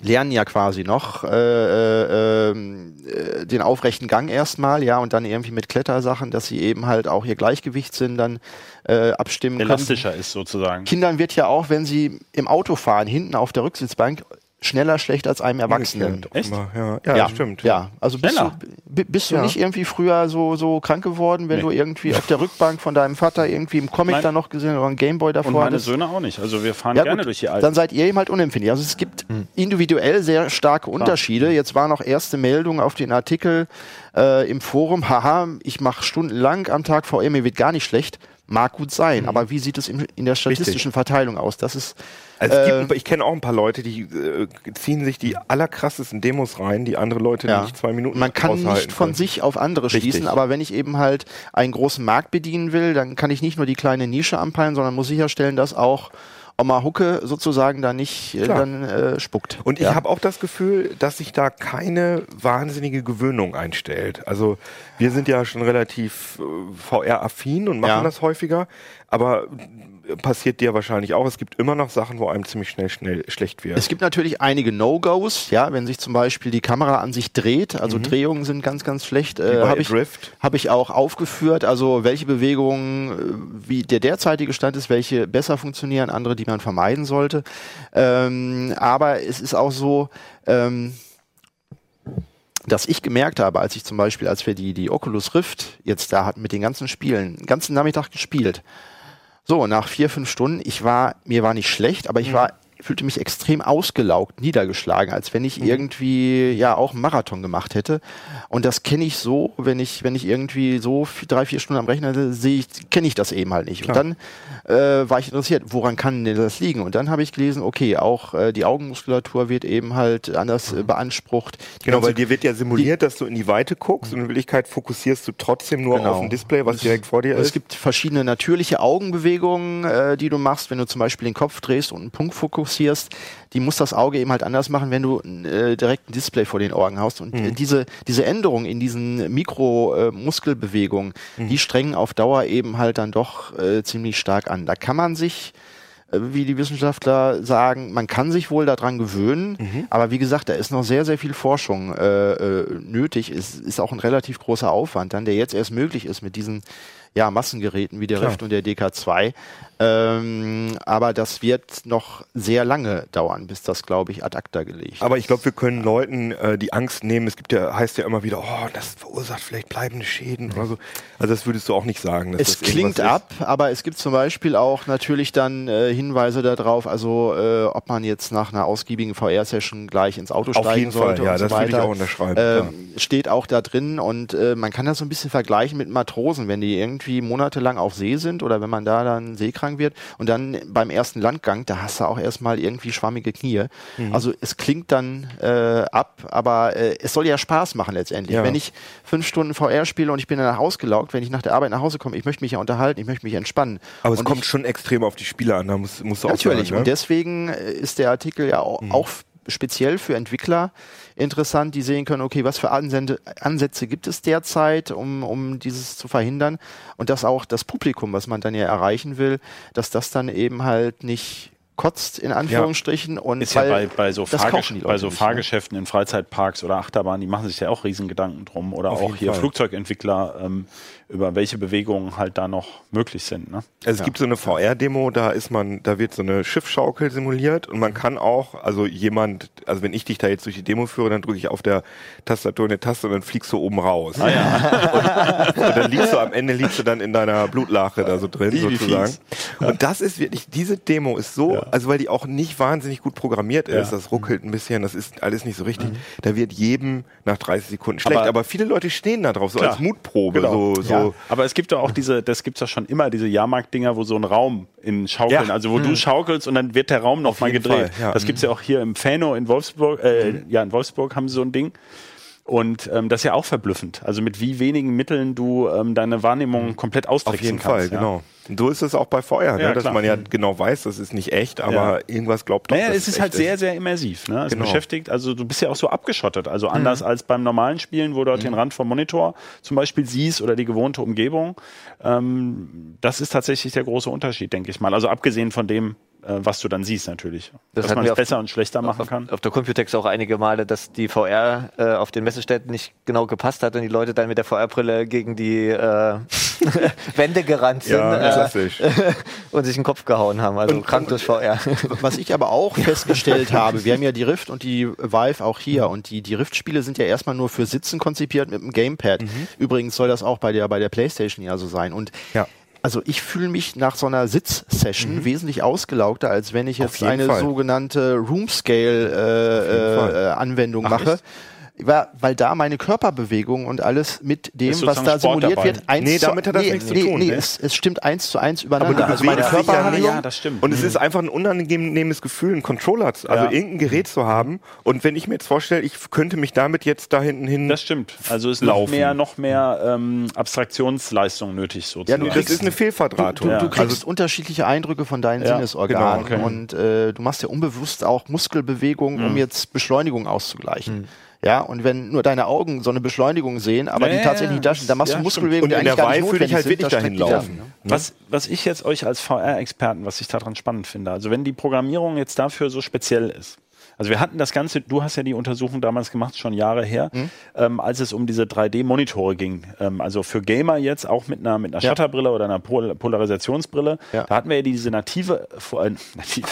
lernen ja quasi noch äh, äh, ähm, äh, den aufrechten Gang erstmal, ja, und dann irgendwie mit Klettersachen, dass sie eben halt auch ihr Gleichgewichtssinn dann äh, abstimmen können. elastischer ist sozusagen. Kindern wird ja auch, wenn sie im Auto fahren, hinten auf der Rücksitzbank, schneller schlecht als einem Erwachsenen. Echt? Ja, ja, das stimmt. Ja, also bist Schneller. du, bist du Ja. nicht irgendwie früher so, so krank geworden, wenn Nee. du irgendwie auf der Rückbank von deinem Vater irgendwie im Comic Nein. dann noch gesehen oder ein Gameboy davor Und meine hattest? Söhne auch nicht. Also wir fahren Ja, gerne gut, durch die Alpen. dann seid ihr eben halt unempfindlich. Also es gibt individuell sehr starke Unterschiede. Jetzt war noch erste Meldung auf den Artikel äh, im Forum, haha, ich mache stundenlang am Tag VR, mir wird gar nicht schlecht. Mag gut sein, aber wie sieht es im, in der statistischen Verteilung aus? Das ist Also es Äh, gibt, ich kenne auch ein paar Leute, die äh, ziehen sich die allerkrassesten Demos rein, die andere Leute Ja. nicht zwei Minuten Man kann nicht von können. sich auf andere Richtig. schließen, aber wenn ich eben halt einen großen Markt bedienen will, dann kann ich nicht nur die kleine Nische anpeilen, sondern muss sicherstellen, dass auch Oma Hucke sozusagen da nicht äh, Klar. dann äh, spuckt. Und ich ja. habe auch das Gefühl, dass sich da keine wahnsinnige Gewöhnung einstellt. Also wir sind ja schon relativ äh, VR-affin und machen Ja. das häufiger, aber äh, passiert dir wahrscheinlich auch. Es gibt immer noch Sachen, wo einem ziemlich schnell schnell schlecht wird. Es gibt natürlich einige No-Gos, ja, wenn sich zum Beispiel die Kamera an sich dreht, also Drehungen sind ganz, ganz schlecht, äh, habe ich, hab ich auch aufgeführt, also welche Bewegungen, äh, wie der derzeitige Stand ist, welche besser funktionieren, andere, die man vermeiden sollte. Ähm, aber es ist auch so, ähm, dass ich gemerkt habe, als ich zum Beispiel, als wir die, die Oculus Rift jetzt da hatten mit den ganzen Spielen, den ganzen Nachmittag gespielt. So, nach vier, fünf Stunden, ich war, mir war nicht schlecht, aber ich war, fühlte mich extrem ausgelaugt, niedergeschlagen, als wenn ich irgendwie ja auch einen Marathon gemacht hätte. Und das kenne ich so, wenn ich, wenn ich irgendwie so vier, drei, vier Stunden am Rechner sehe kenne ich das eben halt nicht. Und dann äh, war ich interessiert, woran kann denn das liegen? Und dann habe ich gelesen, okay, auch äh, die Augenmuskulatur wird eben halt anders äh, beansprucht. Die Genau, weil dir wird ja simuliert, dass du in die Weite guckst und in Wirklichkeit fokussierst du trotzdem nur Genau. auf ein Display, was direkt vor dir Es ist. gibt verschiedene natürliche Augenbewegungen, äh, die du machst, wenn du zum Beispiel den Kopf drehst und einen Punkt fokussierst. Die muss das Auge eben halt anders machen, wenn du äh, direkt ein Display vor den Augen hast. Und äh, diese, diese Änderungen in diesen Mikromuskelbewegungen, die strengen auf Dauer eben halt dann doch äh, ziemlich stark an. Da kann man sich äh, wie die Wissenschaftler sagen, man kann sich wohl daran gewöhnen, aber wie gesagt, da ist noch sehr, sehr viel Forschung äh, äh, nötig. Es ist auch ein relativ großer Aufwand, dann der jetzt erst möglich ist mit diesen ja, Massengeräten wie der Klar. Rift und der DK2. Ähm, aber das wird noch sehr lange dauern, bis das, glaube ich, ad acta gelegt Aber ich glaube, wir können Leuten äh, die Angst nehmen. Es gibt ja, heißt ja immer wieder, oh, das verursacht vielleicht bleibende Schäden oder so. Also das würdest du auch nicht sagen. Es klingt ab, aber es gibt zum Beispiel auch natürlich dann äh, Hinweise darauf, also äh, ob man jetzt nach einer ausgiebigen VR-Session gleich ins Auto Auf steigen jeden Fall, sollte ja, und so das würde ich weiter. auch unterschreiben, Ähm, steht auch da drin und äh, man kann das so ein bisschen vergleichen mit Matrosen, wenn die irgendwie monatelang auf See sind oder wenn man da dann seekrank wird und dann beim ersten Landgang, da hast du auch erstmal irgendwie schwammige Knie. Mhm. Also es klingt dann äh, ab, aber äh, es soll ja Spaß machen letztendlich. Ja. Wenn ich fünf Stunden VR spiele und ich bin danach ausgelaugt, wenn ich nach der Arbeit nach Hause komme, ich möchte mich ja unterhalten, ich möchte mich entspannen. Aber es und kommt schon extrem auf die Spiele an, da musst, musst du auch Natürlich. Und Ne? deswegen äh, ist der Artikel ja auch, auch f- speziell für Entwickler interessant, die sehen können, okay, was für Ansende, Ansätze gibt es derzeit, um, um dieses zu verhindern. Und dass auch das Publikum, was man dann ja erreichen will, dass das dann eben halt nicht kotzt, in Anführungsstrichen. Und Ist ja bei, bei, so, Fahrgesch bei so nicht, ne? Fahrgeschäften in Freizeitparks oder Achterbahnen, die machen sich ja auch Riesengedanken drum. Oder Auf auch hier Fall. Flugzeugentwickler, ähm, über welche Bewegungen halt da noch möglich sind. Ne? Also es gibt so eine VR-Demo, da ist man, da wird so eine Schiffschaukel simuliert und man kann auch, also jemand, also wenn ich dich da jetzt durch die Demo führe, dann drücke ich auf der Tastatur eine Taste und dann fliegst du oben raus. Ah, ja. Und dann liegst du am Ende liegst du dann in deiner Blutlache da so drin wie sozusagen. Und das ist wirklich, diese Demo ist so, also weil die auch nicht wahnsinnig gut programmiert ist, Ja. das ruckelt ein bisschen, das ist alles nicht so richtig. Da wird jedem nach 30 Sekunden schlecht. Aber- Aber, viele Leute stehen da drauf, so Klar. als Mutprobe. Genau. So, so. Aber es gibt doch auch diese, das gibt's doch schon immer, diese Jahrmarkt-Dinger, wo so ein Raum in Schaukeln, Ja. also wo du schaukelst und dann wird der Raum noch mal jeden gedreht. Ja. Das gibt's ja auch hier im Fano in Wolfsburg, äh, ja, in Wolfsburg haben sie so ein Ding. Und ähm, das ist ja auch verblüffend. Also mit wie wenigen Mitteln du ähm, deine Wahrnehmung komplett austricksen Auf jeden kannst. Fall, ja. genau. So ist es auch bei Feuer, Ja, ne? dass klar. man ja genau weiß, das ist nicht echt, aber Ja. irgendwas glaubt doch, Naja, dass es ist halt sehr, sehr immersiv. Ne? Es Genau. beschäftigt, also du bist ja auch so abgeschottet. Also anders als beim normalen Spielen, wo du dort den Rand vom Monitor zum Beispiel siehst oder die gewohnte Umgebung. Ähm, das ist tatsächlich der große Unterschied, denke ich mal. Also abgesehen von dem, äh, was du dann siehst natürlich. Das Dass man es besser und schlechter machen auf, kann. auf der Computex auch einige Male, dass die VR äh, auf den Messeständen nicht genau gepasst hat und die Leute dann mit der VR-Brille gegen die äh, Wände gerannt sind Ja, äh, und sich den Kopf gehauen haben. Also krank durch VR. Was ich aber auch festgestellt habe, wir haben ja die Rift und die Vive auch hier und die, die Rift-Spiele sind ja erstmal nur für Sitzen konzipiert mit dem Gamepad. Übrigens soll das auch bei der, bei der Playstation ja so sein. Und Ja. also ich fühle mich nach so einer Sitzsession wesentlich ausgelaugter, als wenn ich jetzt eine Fall. sogenannte jeden Fall. Room-Scale-Anwendung Ach, mache. echt? Weil, weil da meine Körperbewegung und alles mit dem, was da Sport simuliert dabei. wird, eins Nee, zu- damit hat das nee, nichts zu nee, tun, Nee, ne? es, es stimmt eins zu eins Aber übereinander. du Also meine dich ja. Ja, das stimmt. Und es ist einfach ein unangenehmes Gefühl, einen Controller, zu, also Ja. irgendein Gerät zu haben. Und wenn ich mir jetzt vorstelle, ich könnte mich damit jetzt da hinten hin. Das stimmt. Also es ist noch Laufen. mehr, noch mehr ähm, Abstraktionsleistung nötig sozusagen. du das kriegst- ist eine Du, Fehlverdrahtung. du Ja. kriegst Also, unterschiedliche Eindrücke von deinen Ja, Sinnesorganen genau, okay. und äh, du machst ja unbewusst auch Muskelbewegungen, um jetzt Beschleunigung auszugleichen. Ja, und wenn nur deine Augen so eine Beschleunigung sehen, aber Ja, die ja, tatsächlich ja, nicht da, dann machst ja, du stimmt. Muskelbewegungen, und die eigentlich der gar nicht würde ich notwendig halt sind, wirklich da dahin laufen. dann, ne? Was, was ich jetzt euch als VR-Experten, was ich daran spannend finde, also wenn die Programmierung jetzt dafür so speziell ist. Also wir hatten das Ganze, du hast ja die Untersuchung damals gemacht, schon Jahre her, Mhm. ähm, als es um diese 3D-Monitore ging. Ähm, also für Gamer jetzt auch mit einer, mit einer Ja. Shutterbrille oder einer Pol Polarisationsbrille. Ja. Da hatten wir ja diese native, äh, native,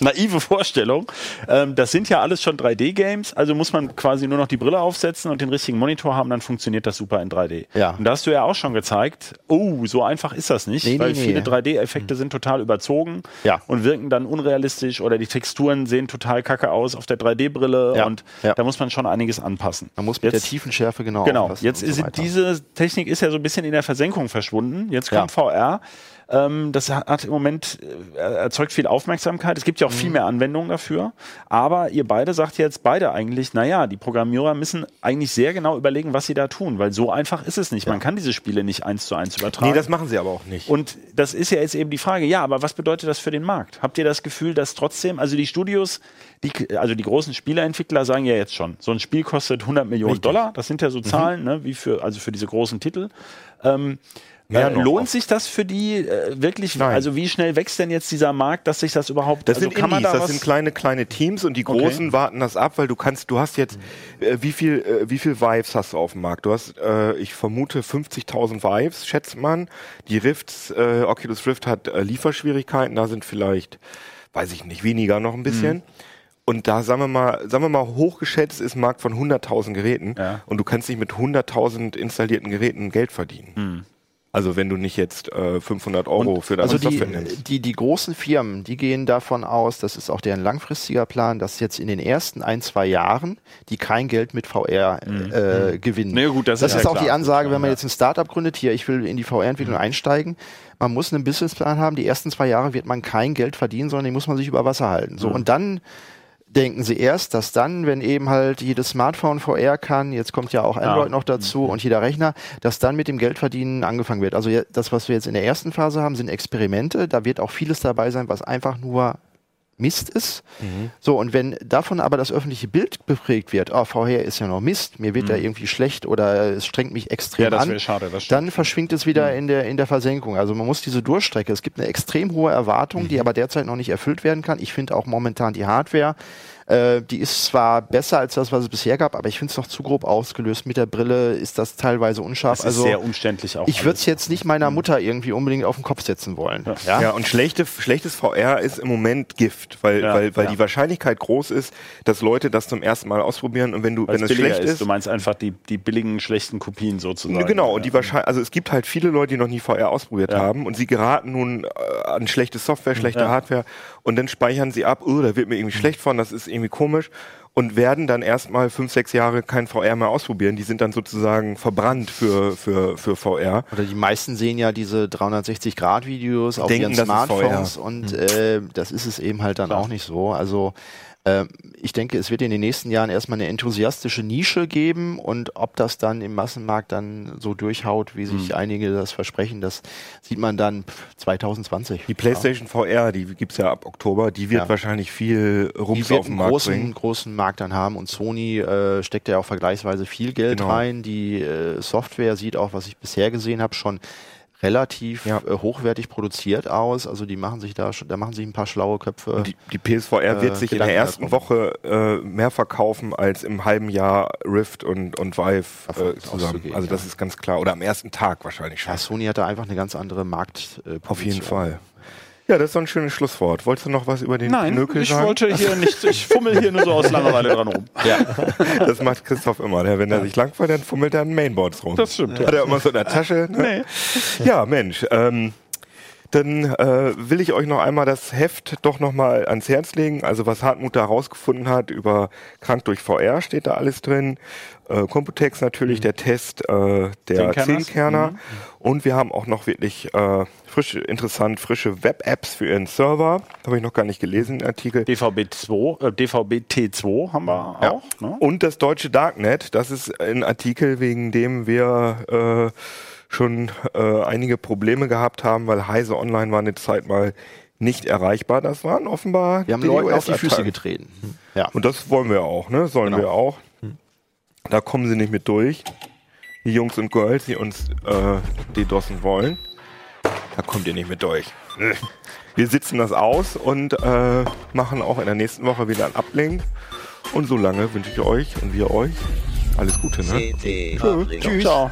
naive Vorstellung. Ähm, das sind ja alles schon 3D-Games, also muss man quasi nur noch die Brille aufsetzen und den richtigen Monitor haben, dann funktioniert das super in 3D. Ja. Und da hast du ja auch schon gezeigt, oh, so einfach ist das nicht, Nee, weil nee, nee. viele 3D-Effekte sind total überzogen Ja. und wirken dann unrealistisch oder die Texturen sehen total kacke aus auf der 3D-Brille Ja. und Ja. da muss man schon einiges anpassen. Man muss mit Jetzt- der Tiefenschärfe genau Genau, jetzt so ist weiter. diese Technik ist ja so ein bisschen in der Versenkung verschwunden. Jetzt kommt VR. Ähm, das hat, im Moment äh, erzeugt viel Aufmerksamkeit. Es gibt ja auch Mhm. viel mehr Anwendungen dafür. Aber ihr beide sagt jetzt beide eigentlich, naja, die Programmierer müssen eigentlich sehr genau überlegen, was sie da tun, weil so einfach ist es nicht. Man kann diese Spiele nicht eins zu eins übertragen. nee, das machen sie aber auch nicht. Und das ist ja jetzt eben die Frage, ja, aber was bedeutet das für den Markt? Habt ihr das Gefühl, dass trotzdem, also die Studios, die, also die großen Spieleentwickler sagen ja jetzt schon, so ein Spiel kostet 100 Millionen Richtig. Dollar, das sind ja so Zahlen, ne, wie für, also für diese großen Titel. Ähm, Mehr äh, noch lohnt sich das für die äh, wirklich? Nein. Also wie schnell wächst denn jetzt dieser Markt, dass sich das überhaupt? Das also sind Indies, da das was- sind kleine, kleine Teams und die Okay. Großen warten das ab, weil du kannst, du hast jetzt, äh, wie viel, äh, wie viel Vives hast du auf dem Markt? Du hast, äh, ich vermute 50.000 Vives, schätzt man. Die Rifts, äh, Oculus Rift hat äh, Lieferschwierigkeiten, da sind vielleicht, weiß ich nicht, weniger noch ein bisschen. Und da sagen wir mal, sagen wir mal, hochgeschätzt ist ein Markt von 100.000 Geräten Ja. und du kannst nicht mit 100.000 installierten Geräten Geld verdienen. Also wenn du nicht jetzt äh, 500 Euro für deine Also die, Software nimmst. die, die großen Firmen, die gehen davon aus, das ist auch deren langfristiger Plan, dass jetzt in den ersten ein, zwei Jahren die kein Geld mit VR äh, gewinnen. Nee, gut, das das ist ist ja auch klar. die Ansage, wenn man jetzt ein Startup gründet, hier, ich will in die VR-Entwicklung einsteigen, man muss einen Businessplan haben, die ersten zwei Jahre wird man kein Geld verdienen, sondern die muss man sich über Wasser halten. So, und dann denken sie erst, dass dann, wenn eben halt jedes Smartphone VR kann, jetzt kommt ja auch Android noch dazu und jeder Rechner, dass dann mit dem Geldverdienen angefangen wird. Also ja, das, was wir jetzt in der ersten Phase haben, sind Experimente. Da wird auch vieles dabei sein, was einfach nur Mist ist. Mhm. So, und wenn davon aber das öffentliche Bild beprägt wird, oh, VR ist ja noch Mist, mir wird da irgendwie schlecht oder es strengt mich extrem Mhm. Ja, das an, schade, dann verschwingt es wieder in, der, in der Versenkung. Also man muss diese Durchstrecke, es gibt eine extrem hohe Erwartung, Mhm. die aber derzeit noch nicht erfüllt werden kann. Ich finde auch momentan die Hardware, äh, die ist zwar besser als das, was es bisher gab, aber ich finde es noch zu grob ausgelöst. Mit der Brille ist das teilweise unscharf. Das ist also sehr umständlich auch. ich würde es jetzt nicht meiner Mutter irgendwie unbedingt auf den Kopf setzen wollen. Ja? Ja, und schlechte, schlechtes VR ist im Moment Gift, weil, Ja, weil, weil ja. die Wahrscheinlichkeit groß ist, dass Leute das zum ersten Mal ausprobieren und wenn du, wenn es schlecht ist. ist, Du meinst einfach die, die billigen, schlechten Kopien sozusagen. genau, und die Ja. Wahrscheinlich, also es gibt halt viele Leute, die noch nie VR ausprobiert Ja. haben und sie geraten nun äh, an schlechte Software, schlechte Ja. Hardware und dann speichern sie ab, oh, da wird mir irgendwie schlecht von, das ist irgendwie komisch und werden dann erstmal fünf, sechs Jahre kein VR mehr ausprobieren. Die sind dann sozusagen verbrannt für, für, für VR. Oder die meisten sehen ja diese 360-Grad-Videos auf Denken, ihren Smartphones und äh, das ist es eben halt dann auch nicht so. Also ich denke, es wird in den nächsten Jahren erstmal eine enthusiastische Nische geben und ob das dann im Massenmarkt dann so durchhaut, wie sich Mhm. einige das versprechen, das sieht man dann pff, 2020. Die PlayStation VR, die gibt's ja ab Oktober, die wird Ja. wahrscheinlich viel die Rums wird auf den einen Markt großen, bringen. großen Markt dann haben und Sony äh, steckt ja auch vergleichsweise viel Geld Genau. rein. Die äh, Software sieht auch, was ich bisher gesehen habe, schon relativ Ja. äh, hochwertig produziert aus. Also die machen sich da, schon- da machen sich ein paar schlaue Köpfe. Die, die PSVR wird Äh, sich in der ersten darum. Woche äh, mehr verkaufen als im halben Jahr Rift und, und Vive äh, zusammen. Also das ja. ist ganz klar. Oder am ersten Tag wahrscheinlich schon. ja, Sony hat da einfach eine ganz andere Markt. Äh, Auf jeden. Fall. Ja, das ist so ein schönes Schlusswort. Wolltest du noch was über den Nein, Knökel ich sagen? wollte hier nicht, ich fummel hier nur so aus Langeweile dran rum. Das macht Christoph immer. Der, wenn er sich langweilt, dann fummelt er an Mainboards rum. Das stimmt, ja. Hat er immer so in der Tasche. Ne? Ja, Mensch. Ähm, dann äh, will ich euch noch einmal das Heft doch noch mal ans Herz legen. Also was Hartmut da herausgefunden hat über Krank durch VR steht da alles drin. Äh, Computex natürlich, der Test äh, der. Zehnkerner. Und wir haben auch noch wirklich äh, frische, interessant frische Web-Apps für ihren Server. Habe ich noch gar nicht gelesen, den Artikel. DVB2, äh, DVB-T2 haben wir Ja. auch. Ne? Und das deutsche Darknet, das ist ein Artikel, wegen dem wir äh, schon äh, einige Probleme gehabt haben, weil Heise Online war eine Zeit mal nicht erreichbar. Das waren offenbar Wir haben Leuten auf die Füße getreten. Ja. Und das wollen wir auch, ne? Sollen Genau. wir auch. Da kommen sie nicht mit durch. Die Jungs und Girls, die uns äh, DDoSen wollen. Da kommt ihr nicht mit durch. Wir sitzen das aus und äh, machen auch in der nächsten Woche wieder einen Uplink. Und solange wünsche ich euch und wir euch alles Gute. Ne? Tschüss. Ciao.